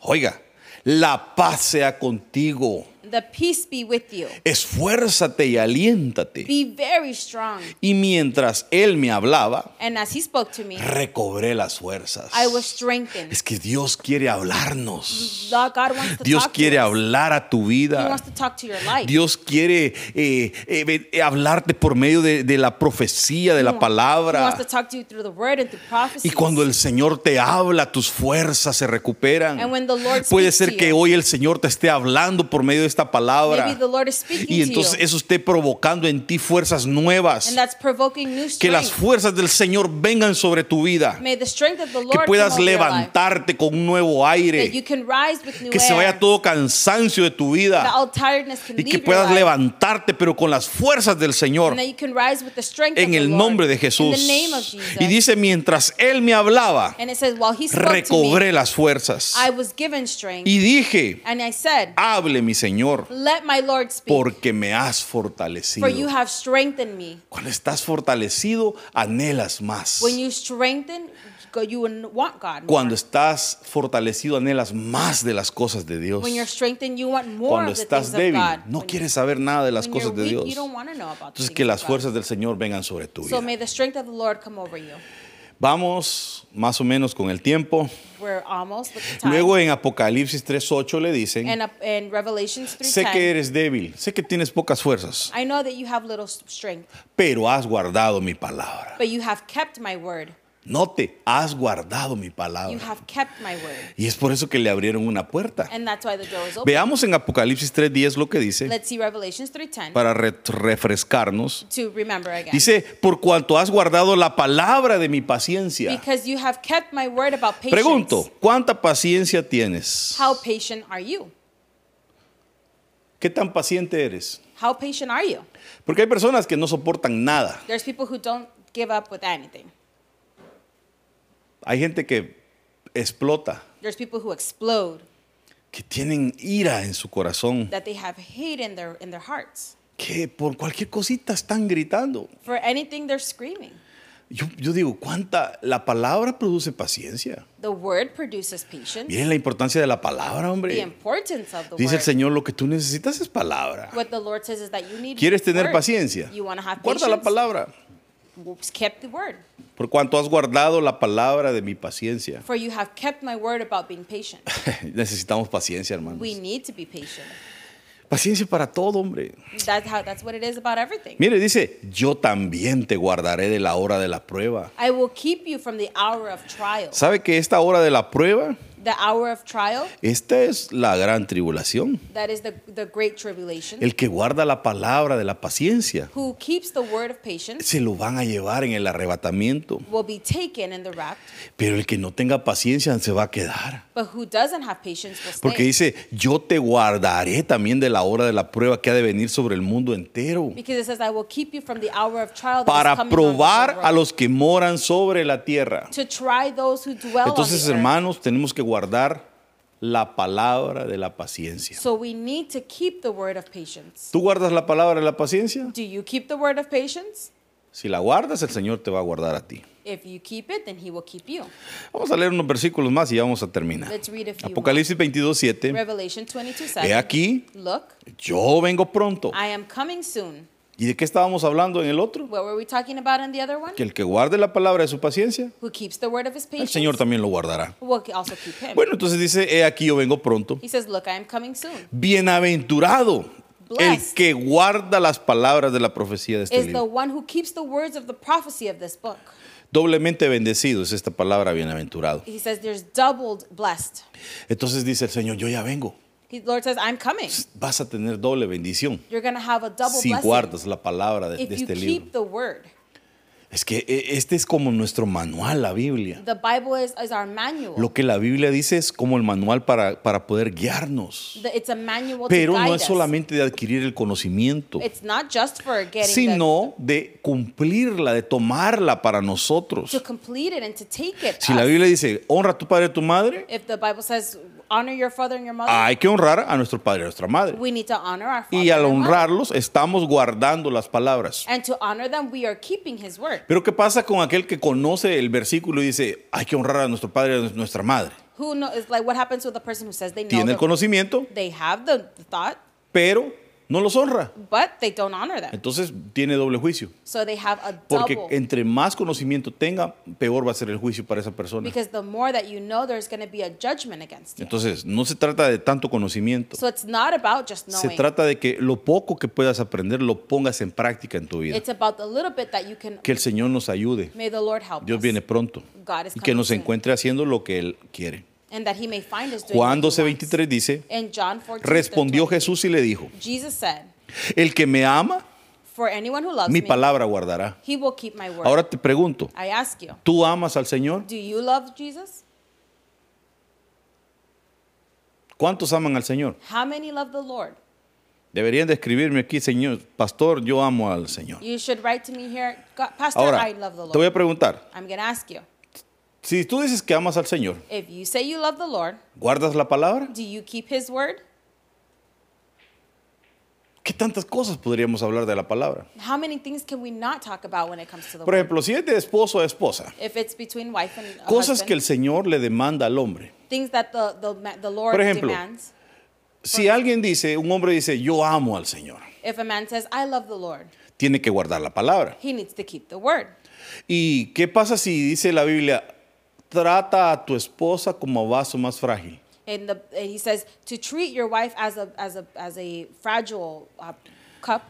Oiga, la paz sea contigo. The peace be with you. Esfuérzate y aliéntate. Be very strong. Y mientras él me hablaba, And as he spoke to me, recobré las fuerzas. I was strengthened. Es que Dios quiere hablarnos. God wants to Dios talk quiere to us. hablar a tu He vida. wants to talk to your life. Dios quiere eh, eh, eh, hablarte por medio de, de la profecía, de He la wa- He wants palabra. to talk to you through the word and through prophecies. Y cuando el Señor te habla, tus fuerzas se recuperan. And when the Lord Puede ser que you, hoy el Señor te esté hablando por medio de esta palabra. maybe the Lord is speaking Y to entonces you. eso esté provocando en ti fuerzas nuevas. And that's provoking new Que las fuerzas del Señor vengan sobre tu vida. May the strength of the Que puedas levantarte con un nuevo aire. Que se vaya todo cansancio de tu vida. Y que puedas levantarte, pero con las fuerzas del Señor. En el nombre de Jesús. Y dice, mientras Él me hablaba, recobré las fuerzas. I was given strength. Y dije, and I said, hable mi Señor, let my Lord speak. porque me has fortalecido. for you have strengthened me. Cuando estás fortalecido, anhelas más. When you strengthen, you want God more. Cuando estás fortalecido, anhelas más de las cosas de Dios. when you're strengthened, you want more Cuando of the estás débil, of God. no when, quieres saber nada de las when cosas de weak, Dios. you don't want to know about the Entonces que las fuerzas del Señor vengan sobre tu So vida. may the strength of the Lord come over you. Vamos más o menos con el tiempo. We're almost with the time. Luego en Apocalipsis 3.8 le dicen, and up in Revelations sé 3:10, que eres débil, sé que tienes pocas fuerzas, I know that you have little strength, pero has guardado mi palabra. but you have kept my word. Note, has guardado mi You palabra. have kept my word. Y es por eso que le abrieron una puerta. And that's why the door is open. Veamos en Apocalipsis 3.10 lo que dice, Let's see Revelations 3:10 para re- refrescarnos. to remember again. Dice, por cuanto has guardado la palabra de mi paciencia. Because you have kept my word about patience. Pregunto, ¿cuánta paciencia tienes? How patient are you? ¿Qué tan paciente eres? How patient are you? Porque hay personas que no soportan nada. There's people who don't give up with anything. Hay gente que explota, There's people who explode, que tienen ira en su corazón, that they have hate in their in their hearts. que por cualquier cosita están gritando. For anything they're screaming. Yo, yo digo, ¿cuánta? La palabra produce paciencia. The word produces patience. Miren la importancia de la palabra, The hombre. importance of the Dice el word. Señor, lo que tú necesitas es palabra. What the Lord says is that you need ¿Quieres tener word. paciencia? You have Guarda la palabra. Kept the word. Por cuanto has guardado la palabra de mi paciencia. For you have kept my word about being patient. Necesitamos paciencia, hermanos. We need to be patient. Paciencia para todo, hombre. That's how that's what it is about everything. Mire, dice, yo también te guardaré de la hora de la prueba. I will keep you from the hour of trial. ¿Sabe que esta hora de la prueba, The hour of trial, esta es la gran tribulación? that is the, the great tribulation. El que guarda la palabra de la paciencia, Who keeps the word of patience se lo van a llevar en el arrebatamiento. will be taken in the rapt, Pero el que no tenga paciencia se va a quedar. but who doesn't have patience will Porque stay. dice, yo te guardaré también de la hora de la prueba que ha de venir sobre el mundo entero. Because it says, I will keep you from the hour of trial that Para is coming on the probar a world." los que moran sobre la tierra. to try those who dwell Entonces, on the earth. hermanos, tenemos que guardar la palabra de la paciencia. So we need to keep the word of patience. ¿Tú guardas la palabra de la paciencia? Do you keep the word of patience? Si la guardas, el Señor te va a guardar a ti. If you keep it, then he will keep you. Vamos a leer unos versículos más y ya vamos a terminar. Let's read a few Apocalipsis 22, 7. Revelation 22 He 7. aquí, Look, yo vengo pronto. I am coming soon. ¿Y de qué estábamos hablando en el otro? What were we talking about in the other one? Que el que guarde la palabra de su paciencia, Who keeps the word of his el patience? Señor también lo guardará. will also keep him. Bueno, entonces dice, he aquí yo vengo pronto. He says, Look, I am coming soon. Bienaventurado el Blessed. que guarda las palabras de la profecía de este Is the libro. one who keeps the words of the prophecy of this book. Doblemente bendecido es esta palabra bienaventurado. He says, There's doubled blessed. Entonces dice el Señor, yo ya vengo. The Lord says, I'm coming. Vas a tener doble bendición You're going to have a double si blessing guardas la palabra de, if de you este keep libro. the word. Es que eh, este es como nuestro manual, la Biblia. The Bible is, is our manual. Lo que la Biblia dice es como el manual para, para poder guiarnos. The- It's a manual Pero to no es solamente de adquirir el conocimiento, It's not just for getting sino de cumplirla, de tomarla para nosotros. to complete it and to take it. Si la. Biblia dice, honra a tu padre y a tu madre, if the Bible says, honor your father and your mother, hay que honrar a nuestro padre y a nuestra madre. we need to honor our father Y al and our mother. honrarlos, estamos guardando las palabras. And to honor them, we are keeping his word. Pero ¿qué pasa con aquel que conoce el versículo y dice, hay que honrar a nuestro padre y a nuestra madre? Who knows? It's like what happens with the person who says they know Tiene el the, conocimiento, they have the, the thought, pero no los honra. but they don't honor them. Entonces tiene doble juicio. So they have a Porque double. entre más conocimiento tenga, peor va a ser el juicio para esa persona. Because the more that you know, there's going to be a judgment against you. Entonces, no se trata de tanto conocimiento. So it's not about just Se knowing. trata de que lo poco que puedas aprender lo pongas en práctica en tu vida. It's about the little bit that you can. Que el Señor nos ayude. May the Lord help Dios us. viene pronto. God is Y que nos soon. encuentre haciendo lo que Él quiere. And that he may find us doing Juan what he wants. 12:23 dice, In John 14, respondió 20, Jesús y le dijo, Jesus said, el que me ama, For anyone who loves mi me, palabra guardará. he will keep my word. Ahora te pregunto, I ask you, ¿tú amas al Señor? do you love Jesus? ¿Cuántos aman al Señor? How many love the Lord? Deberían de escribirme aquí, Señor, pastor, yo amo al Señor. You should write to me here, "God- Pastor, Ahora, I love the te voy a preguntar, si tú dices que amas al Señor, if you say you love the Lord, ¿guardas la palabra? do you keep his word? ¿Qué tantas cosas podríamos hablar de la palabra? How many things can we not talk about when it comes to the Por ejemplo, si es de esposo a esposa, If it's between wife and cosas que el husband, Señor le demanda al hombre. things that the, the, ma- the Lord Por ejemplo, demands. Si alguien dice, un hombre dice, yo amo al Señor, If a man says, I love the Lord, tiene que guardar la palabra. he needs to keep the word. ¿Y qué pasa si dice la Biblia, trata a tu esposa como vaso más frágil? And, the, and he says to treat your wife as a, as a, as a fragile uh, cup.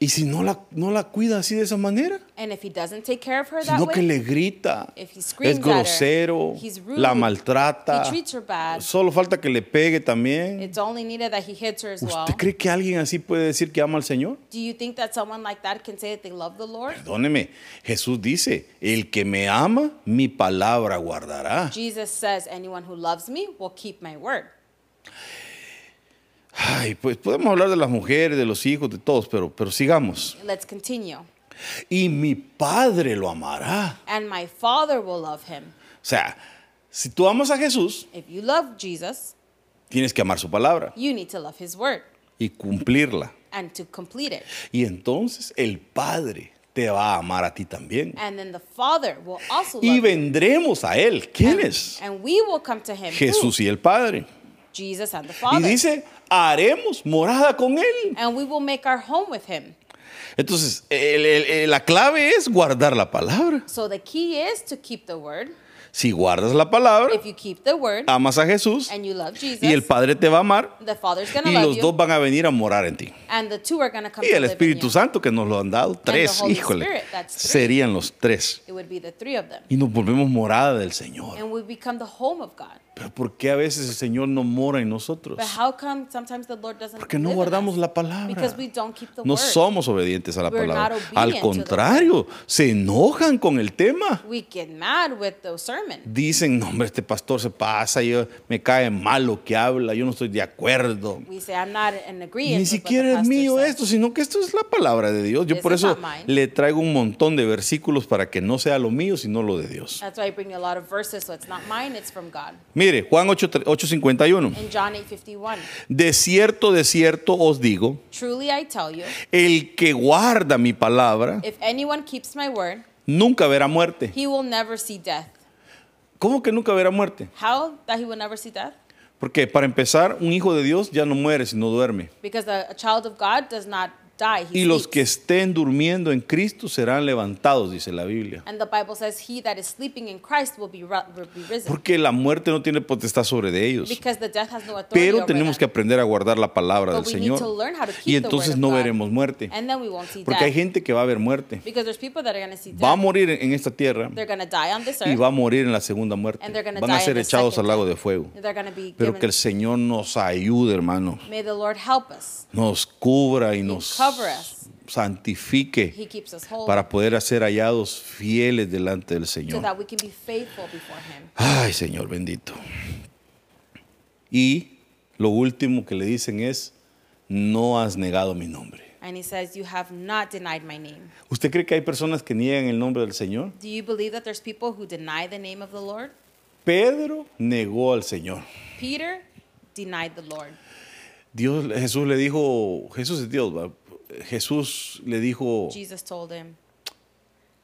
Y si no la, no la cuida así de esa manera, And if he doesn't take care of her that sino que le grita, if he screams es grosero, at her, he's rude, la maltrata, he treats her bad, solo falta que le pegue también. it's only needed that he hits her as well. ¿Usted cree que alguien así puede decir que ama al Señor? Do you think that someone like that can say that they love the Lord? Perdóneme, Jesús dice, el que me ama, mi palabra guardará. Jesus says, anyone who loves me will keep my word. Ay, pues podemos hablar de las mujeres, de los hijos, de todos, pero, pero sigamos. Let's continue. Y mi Padre lo amará. And my Father will love him. O sea, si tú amas a Jesús, If you love Jesus, tienes que amar su palabra you need to love his word y cumplirla. and to complete it. Y entonces el Padre te va a amar a ti también. And then the Father will also Y you. vendremos a Él. ¿Quiénes? And we will come to him. Jesús y el Padre. Jesus and the Y Father. dice, haremos morada con Él. and we will make our home with him. Entonces, el- el- la clave es guardar la palabra. So the key is to keep the word. Si guardas la palabra, If you keep the word amas a Jesús and you love Jesus, y el Padre te va a amar the y love los you. dos van a venir a morar en ti. and the two are come Y el Espíritu. Santo que nos lo han dado, tres, híjole, Spirit, serían los tres. It would be the three of them. Y nos volvemos morada del Señor. And we become the home of God. Pero ¿por qué a veces el Señor no mora en nosotros? Porque no guardamos la palabra. No somos obedientes a la palabra. Al contrario, se enojan con el tema. Dicen, no, hombre, este pastor se pasa, yo, me cae mal lo que habla, yo no estoy de acuerdo. Ni siquiera es mío says." esto, sino que esto es la palabra de Dios. Yo por eso le traigo un montón de versículos para que no sea lo mío, sino lo de Dios. That's Mire, Juan 8, 8:51. In John 8:51, De cierto, de cierto os digo, truly I tell you, el que guarda mi palabra if anyone keeps my word, nunca verá muerte. he will never see death. ¿Cómo que nunca verá muerte? How that he will never see death? Porque para empezar, un hijo de Dios ya no muere si no duerme. Because a, a child of God does not die, he Y los que estén durmiendo en Cristo serán levantados, dice la Biblia. And the Bible says, He that is sleeping in Christ will be, ru- will be risen. Porque la muerte no tiene potestad sobre de ellos. Because the death has no authority Pero over tenemos que aprender a guardar la palabra But del Señor. Y entonces no veremos muerte. And then we won't see Porque hay death. gente que va a ver muerte. Because there's people that are going to see Va a death. morir en esta tierra They're going to die on this y earth. va a morir en la segunda muerte. And they're gonna Van a die ser in the echados al lago death. de fuego. They're going to be Pero given. que el Señor nos ayude, hermano. May the Lord help us. Nos cubra y nos. Santifique He keeps us whole para poder ser hallados fieles delante del so Señor. that we can be faithful before Him. Ay, Señor bendito. Y lo último que le dicen es, no has negado mi nombre. And He says, You have not denied my name. ¿Usted cree que hay personas que niegan el nombre del Señor? Do you believe that there's people who deny the name of the Lord? Pedro negó al Señor. Peter denied the Lord. Dios, Jesús le dijo, Jesús es Dios, ¿va? Jesús le dijo, Jesus told him,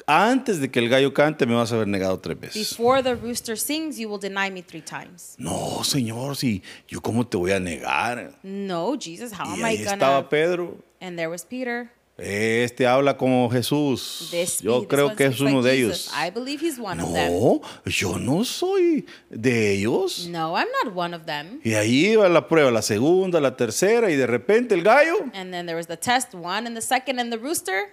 antes de que el gallo cante me vas a haber negado tres veces. Before the rooster sings, you will deny me three times. No, Señor, si yo cómo te voy a negar. No, Jesus, how Y am I ahí estaba gonna? Pedro. And there was Peter. Este habla como Jesús. This, Yo creo que es uno like de Jesus. ellos. I believe he's one of them. No, yo no soy de ellos. No, I'm not one of them. Y ahí iba la prueba, la segunda, la tercera, y de repente el gallo. And then there was the test one and the second and the rooster.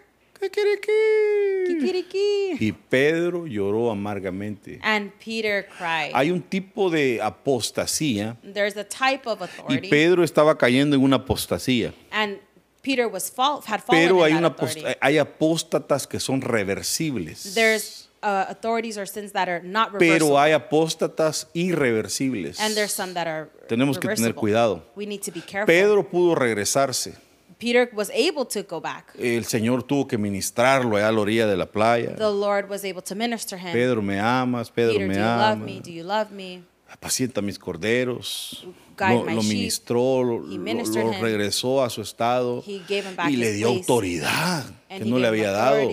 Kikiriki. Y Pedro lloró amargamente. And Peter cried. Hay un tipo de apostasía There's a type of y authority. Pedro estaba cayendo en una apostasía. and Peter was fall, had fallen Pero hay, in una that apost- hay apóstatas que son reversibles. There's uh, authorities or sins that are not Pero reversible. hay apóstatas irreversibles. and there's some that are Tenemos que tener cuidado. We need to be careful. Pedro pudo regresarse. Peter was able to go back. El Señor tuvo que ministrarlo allá a la orilla de la playa. The Lord was able to minister him. Pedro, me amas, Pedro, Peter, me do you love amas. me? Do you love me? Apacienta mis corderos. Lo, lo ministró, lo, He lo- regresó a su estado y le dio autoridad que no le había dado.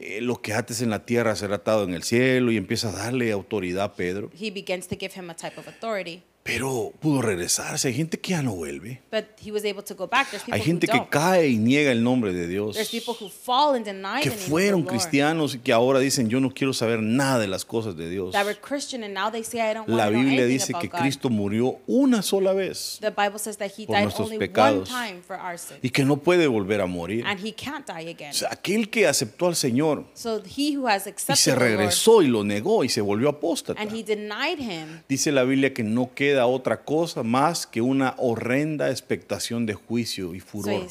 Eh, lo que ates en la tierra será atado en el cielo y empieza a darle autoridad a Pedro. He begins to give him a type of authority. Pero pudo regresarse. Hay gente que ya no vuelve. But he was able to go back. There's people Hay gente who que don't. cae y niega el nombre de Dios. There's people who fall and deny Que the name fueron the Lord. cristianos y que ahora dicen yo no quiero saber nada de las cosas de Dios. That were Christian and now they say I don't want La to know Biblia anything dice about que God. Cristo murió una sola vez The Bible says that he por died nuestros only pecados. one time for our sin. y que no puede volver a morir. And he can't die again. O sea, aquel que aceptó al Señor So he who has y accepted se the Lord regresó y lo negó y se volvió apóstata. and he denied him, Dice la Biblia que no queda otra cosa más que una horrenda expectación de juicio y furor.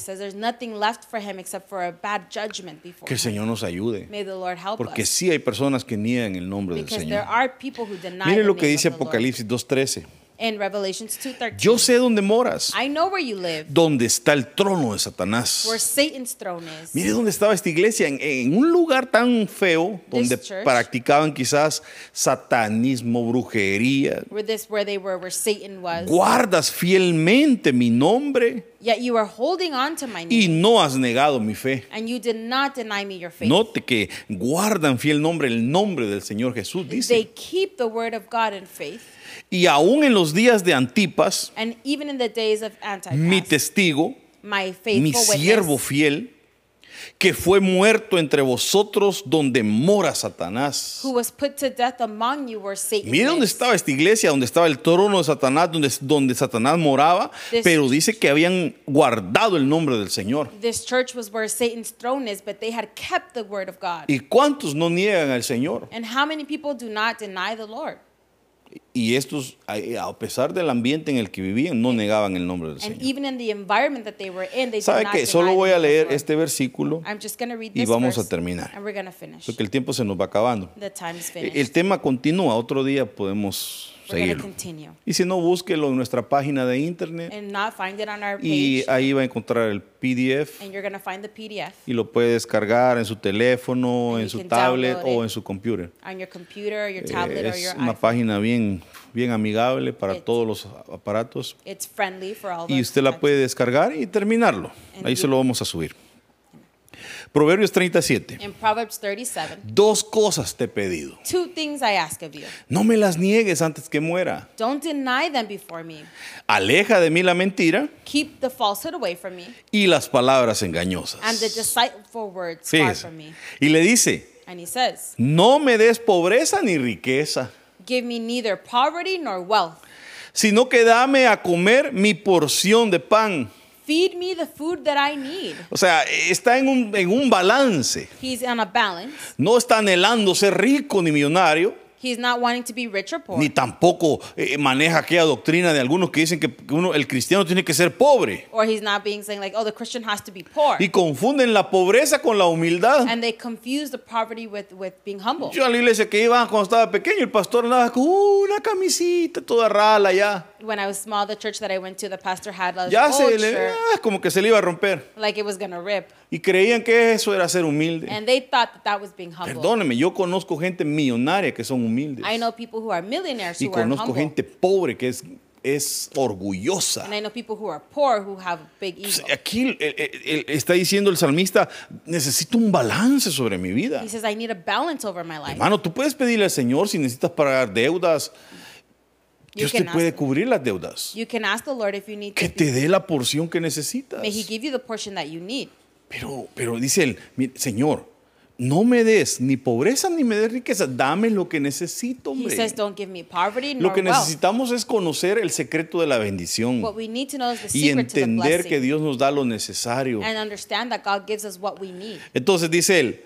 Que el. Señor nos ayude. May the Lord help Porque us. sí hay personas que niegan el nombre del Señor. are people who deny Mire the lo que dice. Apocalipsis 2.13. In Revelations 2.13, Yo sé dónde moras, I know where you live, dónde está el trono de Satanás. where Satan's throne is. Mire dónde estaba esta iglesia, en, en un lugar tan feo, donde church. practicaban quizás satanismo, brujería. Where this where they were, where Satan was. Guardas fielmente mi nombre Yet you are holding on to my name, y no has negado mi fe. and you did not deny me your faith. Note que guardan fiel nombre, el nombre del Señor Jesús, They dice. keep the word of God in faith, Y aún en los días de Antipas, and even in the days of Antipas, mi testigo, my mi siervo witness, fiel, que fue muerto entre vosotros donde mora Satanás. who was put to death among you, where Satan Mire dónde estaba esta iglesia, donde estaba el trono de Satanás, donde, donde Satanás moraba, This- pero dice que habían guardado el nombre del Señor. This church was where Satan's throne is, but they had kept the word of God. ¿Y cuántos no niegan al Señor? And how many people do not deny the Lord? Y estos, a pesar del ambiente en el que vivían, no negaban el nombre del And Señor. even in the environment that they were in, they did ¿Sabe qué? Solo voy a leer este versículo I'm just going to read y this vamos a terminar. and we're going to finish. porque el tiempo se nos va acabando. Time's El tema continúa, otro día podemos seguirlo. Y si no, búsquelo en nuestra página de internet And not find it on our y ahí va a encontrar el PDF and you're going to find the PDF y lo puede descargar en su teléfono, And en su tablet o en su computer. on your computer, your Eh, tablet, or es your una iPhone. página bien, bien amigable para It's- todos los aparatos It's friendly for all y usted la puede descargar y terminarlo. And Ahí you- se lo vamos a subir. Proverbios 37. In Proverbs 37, Dos cosas te he pedido. two things I ask of you. No me las niegues antes que muera. Don't deny them before me. Aleja de mí la mentira Keep the falsehood away from me, y las palabras engañosas. and the deceitful words far from me. Y le dice, And he says, no me des pobreza ni riqueza, Give me neither poverty nor wealth. sino que dame a comer mi porción de pan. Feed me the food that I need. O sea, está en un, en un balance. He's on a balance. No está anhelando ser rico ni millonario, He's not wanting to be rich or poor. ni tampoco eh, maneja aquella doctrina de algunos que dicen que uno, el cristiano tiene que ser pobre. Or he's not being saying like, oh, the Christian has to be poor. Y confunden la pobreza con la humildad. And they confuse the poverty with, with being humble. Yo a la iglesia que iba cuando estaba pequeño, el pastor andaba con una camisita toda rala ya. When I was small, the church that I went to, the pastor had a Ya old se le, shirt, ah, como que se le iba a romper. like it was gonna rip. Y creían que eso era ser humilde. And they thought that that was being humble. Perdóneme, yo conozco gente millonaria que son humildes. I know people who are millionaires Y who are conozco humble. gente pobre que es es orgullosa. And I know people who are poor who have big ego. Aquí está diciendo el salmista, necesito un balance sobre mi vida. He says, I need a balance over my life. Hermano, tú puedes pedirle al Señor si necesitas pagar deudas. You Dios te can puede ask- cubrir las deudas. You can ask the Lord if you need Que te dé la porción que necesitas. May He give you the portion that you need. Pero, pero dice él, "Mi- Señor, no me des ni pobreza ni me des riqueza, dame lo que necesito, He hombre. says, Don't give me poverty Lo nor que wealth. necesitamos es conocer el secreto de la bendición What we need to know is the y to the entender que Dios nos da lo necesario. and that God gives us what we need. Entonces dice él,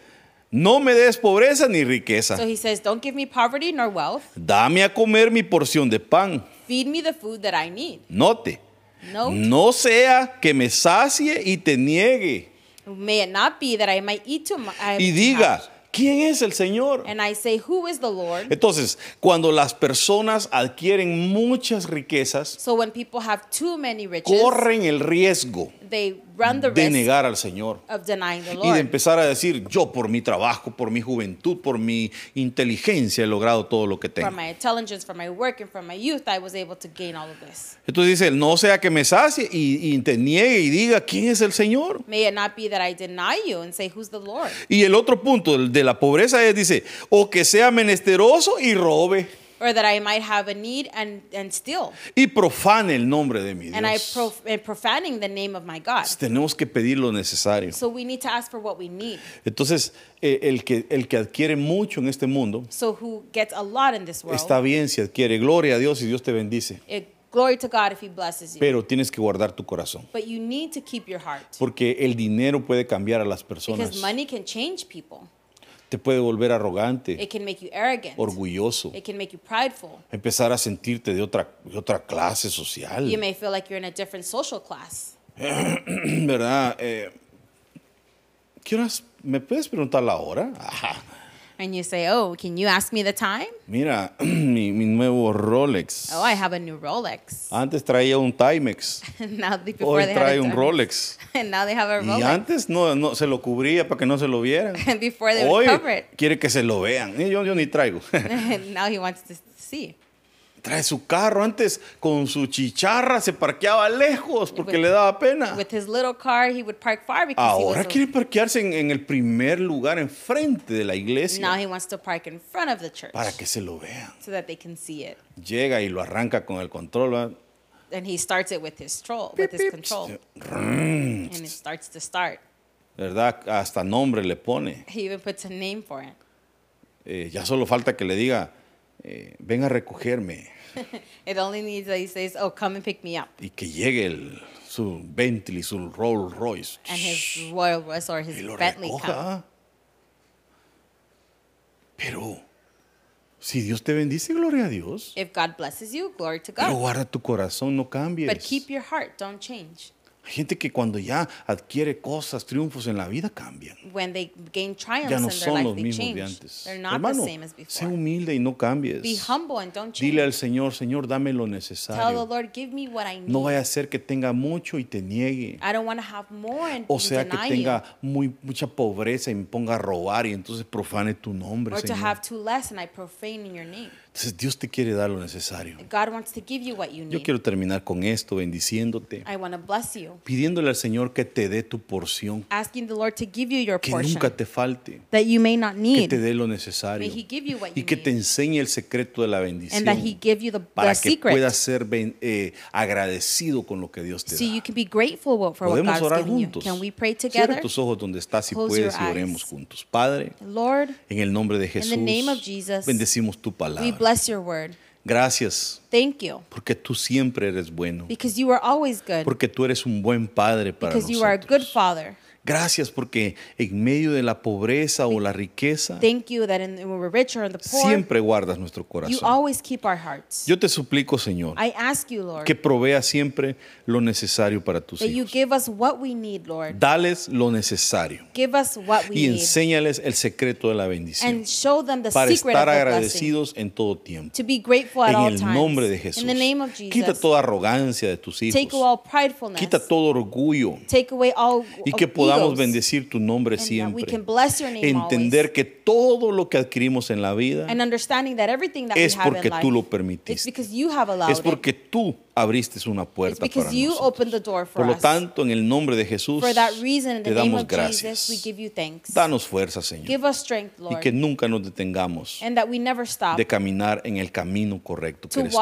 no me des pobreza ni riqueza, So He says, Don't give me poverty nor wealth. dame a comer mi porción de pan. Feed me the food that I need. Note, No, no sea que me sacie y te niegue may it not be that I might eat too much. y diga, ¿quién es el Señor? And I say, Who is the Lord? Entonces, cuando las personas adquieren muchas riquezas, So when people have too many riches, corren el riesgo they run the de risk negar al Señor of denying the y de Lord. empezar a decir, yo por mi trabajo, por mi juventud, por mi inteligencia he logrado todo lo que From tengo. my intelligence, from my work, and from my youth, I was able to gain all of this. Entonces dice, no sea que me sacie y, y te niegue y diga, ¿quién es el Señor? May it not be that I deny you and say, Who's the Lord? Y el otro punto de la pobreza es, dice, o que sea menesteroso y robe Or that I might have a need and, and steal. y profane el nombre de mi And I Dios. prof- and profaning the name of my God. Tenemos que pedir lo necesario. So we need to ask for what we need. Entonces, eh, el, que, el que adquiere mucho en este mundo, So who gets a lot in this world? está bien si adquiere. Gloria a Dios y Dios te bendice. It, glory to God if He blesses you. Pero tienes que guardar tu corazón. But you need to keep your heart. Porque el dinero puede cambiar a las personas. Because money can change people. Te puede volver arrogante, It can make you arrogant. orgulloso, It can make you prideful. empezar a sentirte de otra, de otra clase social. You may feel like you're in a different social class. ¿Verdad? Eh, ¿Qué horas? ¿Me puedes preguntar la hora? Ajá. And you say, Oh, can you ask me the time? Mira, mi, mi nuevo Rolex. Oh, I have a new Rolex. Antes traía un Timex. now Hoy they trae un Timex. Rolex. And now they have a Y Rolex. antes no, no se lo cubría para que no se lo vieran. And before they Hoy would cover it. quiere que se lo vean. Y Yo, yo ni traigo. Now he wants to see. Trae su carro. Antes con su chicharra se parqueaba lejos porque With- le daba pena. With his little car, he would park far because he Ahora was quiere parquearse en, en el primer lugar enfrente de la now iglesia he wants to park in front of the church para que se lo vean. so that they can see it. Llega y lo arranca con el control. ¿verdad? And he starts it with his with his control. And it starts to start. ¿Verdad? Hasta nombre le pone. He even puts a name for it. Eh, ya solo falta que le diga, eh, ven a recogerme. It only needs that he says, Oh, come and pick me up. Y que llegue el, su Bentley, su Rolls Royce. And his Royal Royce or his Bentley recoja. Pero, si Dios te bendice, gloria a Dios. If God blesses you, glory to Pero God. guarda tu corazón, no cambies. But keep your heart, don't change. Hay gente que cuando ya adquiere cosas, triunfos en la vida, cambian. When they gain triumphs Ya no in their son life, los they mismos de change. antes. They're not Hermano, the same as sé before. humilde y no cambies. Be humble and don't change. Dile al Señor, Señor, dame lo Tell the necesario. Lord, give me what I need. No vaya a ser que tenga mucho y te niegue. I don't want to have more and O sea, que tenga muy, mucha pobreza y me ponga a robar y entonces profane tu nombre, Or to have too less and I profane in your name. Entonces Dios te quiere dar lo necesario. God wants to give you what you Yo need. quiero terminar con esto, bendiciéndote, I want to bless you. Pidiéndole al Señor que te dé tu porción, Asking the Lord to give you your que portion nunca te falte, that you may not que need. te dé lo May necesario He give you what y you que te need. enseñe el secreto de la bendición And that He give you the, para the que secret puedas ser ben- eh, agradecido con lo que Dios te so you da. can be grateful for what Podemos orar you. juntos. Can we pray Cierra together? tus ojos donde estás Close puedes y oremos juntos. Padre, Lord, en el nombre de Jesús, the name of Jesus, bendecimos tu we palabra. bless your word. Gracias, Thank you. porque tú siempre eres bueno, Because you are always good. porque tú eres un buen padre para Because you are a good nosotros. father. Gracias porque en medio de la pobreza o la riqueza, siempre guardas nuestro corazón. Yo te suplico, Señor, que provea siempre lo necesario para tus hijos. Dales lo necesario y need. enséñales el secreto de la bendición para estar agradecidos en todo tiempo. En el nombre de Jesús. Quita toda arrogancia de tus hijos. Quita todo orgullo y que podamos podamos bendecir tu nombre And we siempre. can bless your name Entender que todo lo que adquirimos en la vida es porque tú lo permitiste. Es porque tú abriste una puerta para nosotros. Por lo tanto, en el nombre de Jesús, reason, te damos Jesus, gracias. give you thanks. Danos fuerza, Señor. Give us strength, Y que nunca nos detengamos and that we never stop de caminar en el camino correcto que eres tú.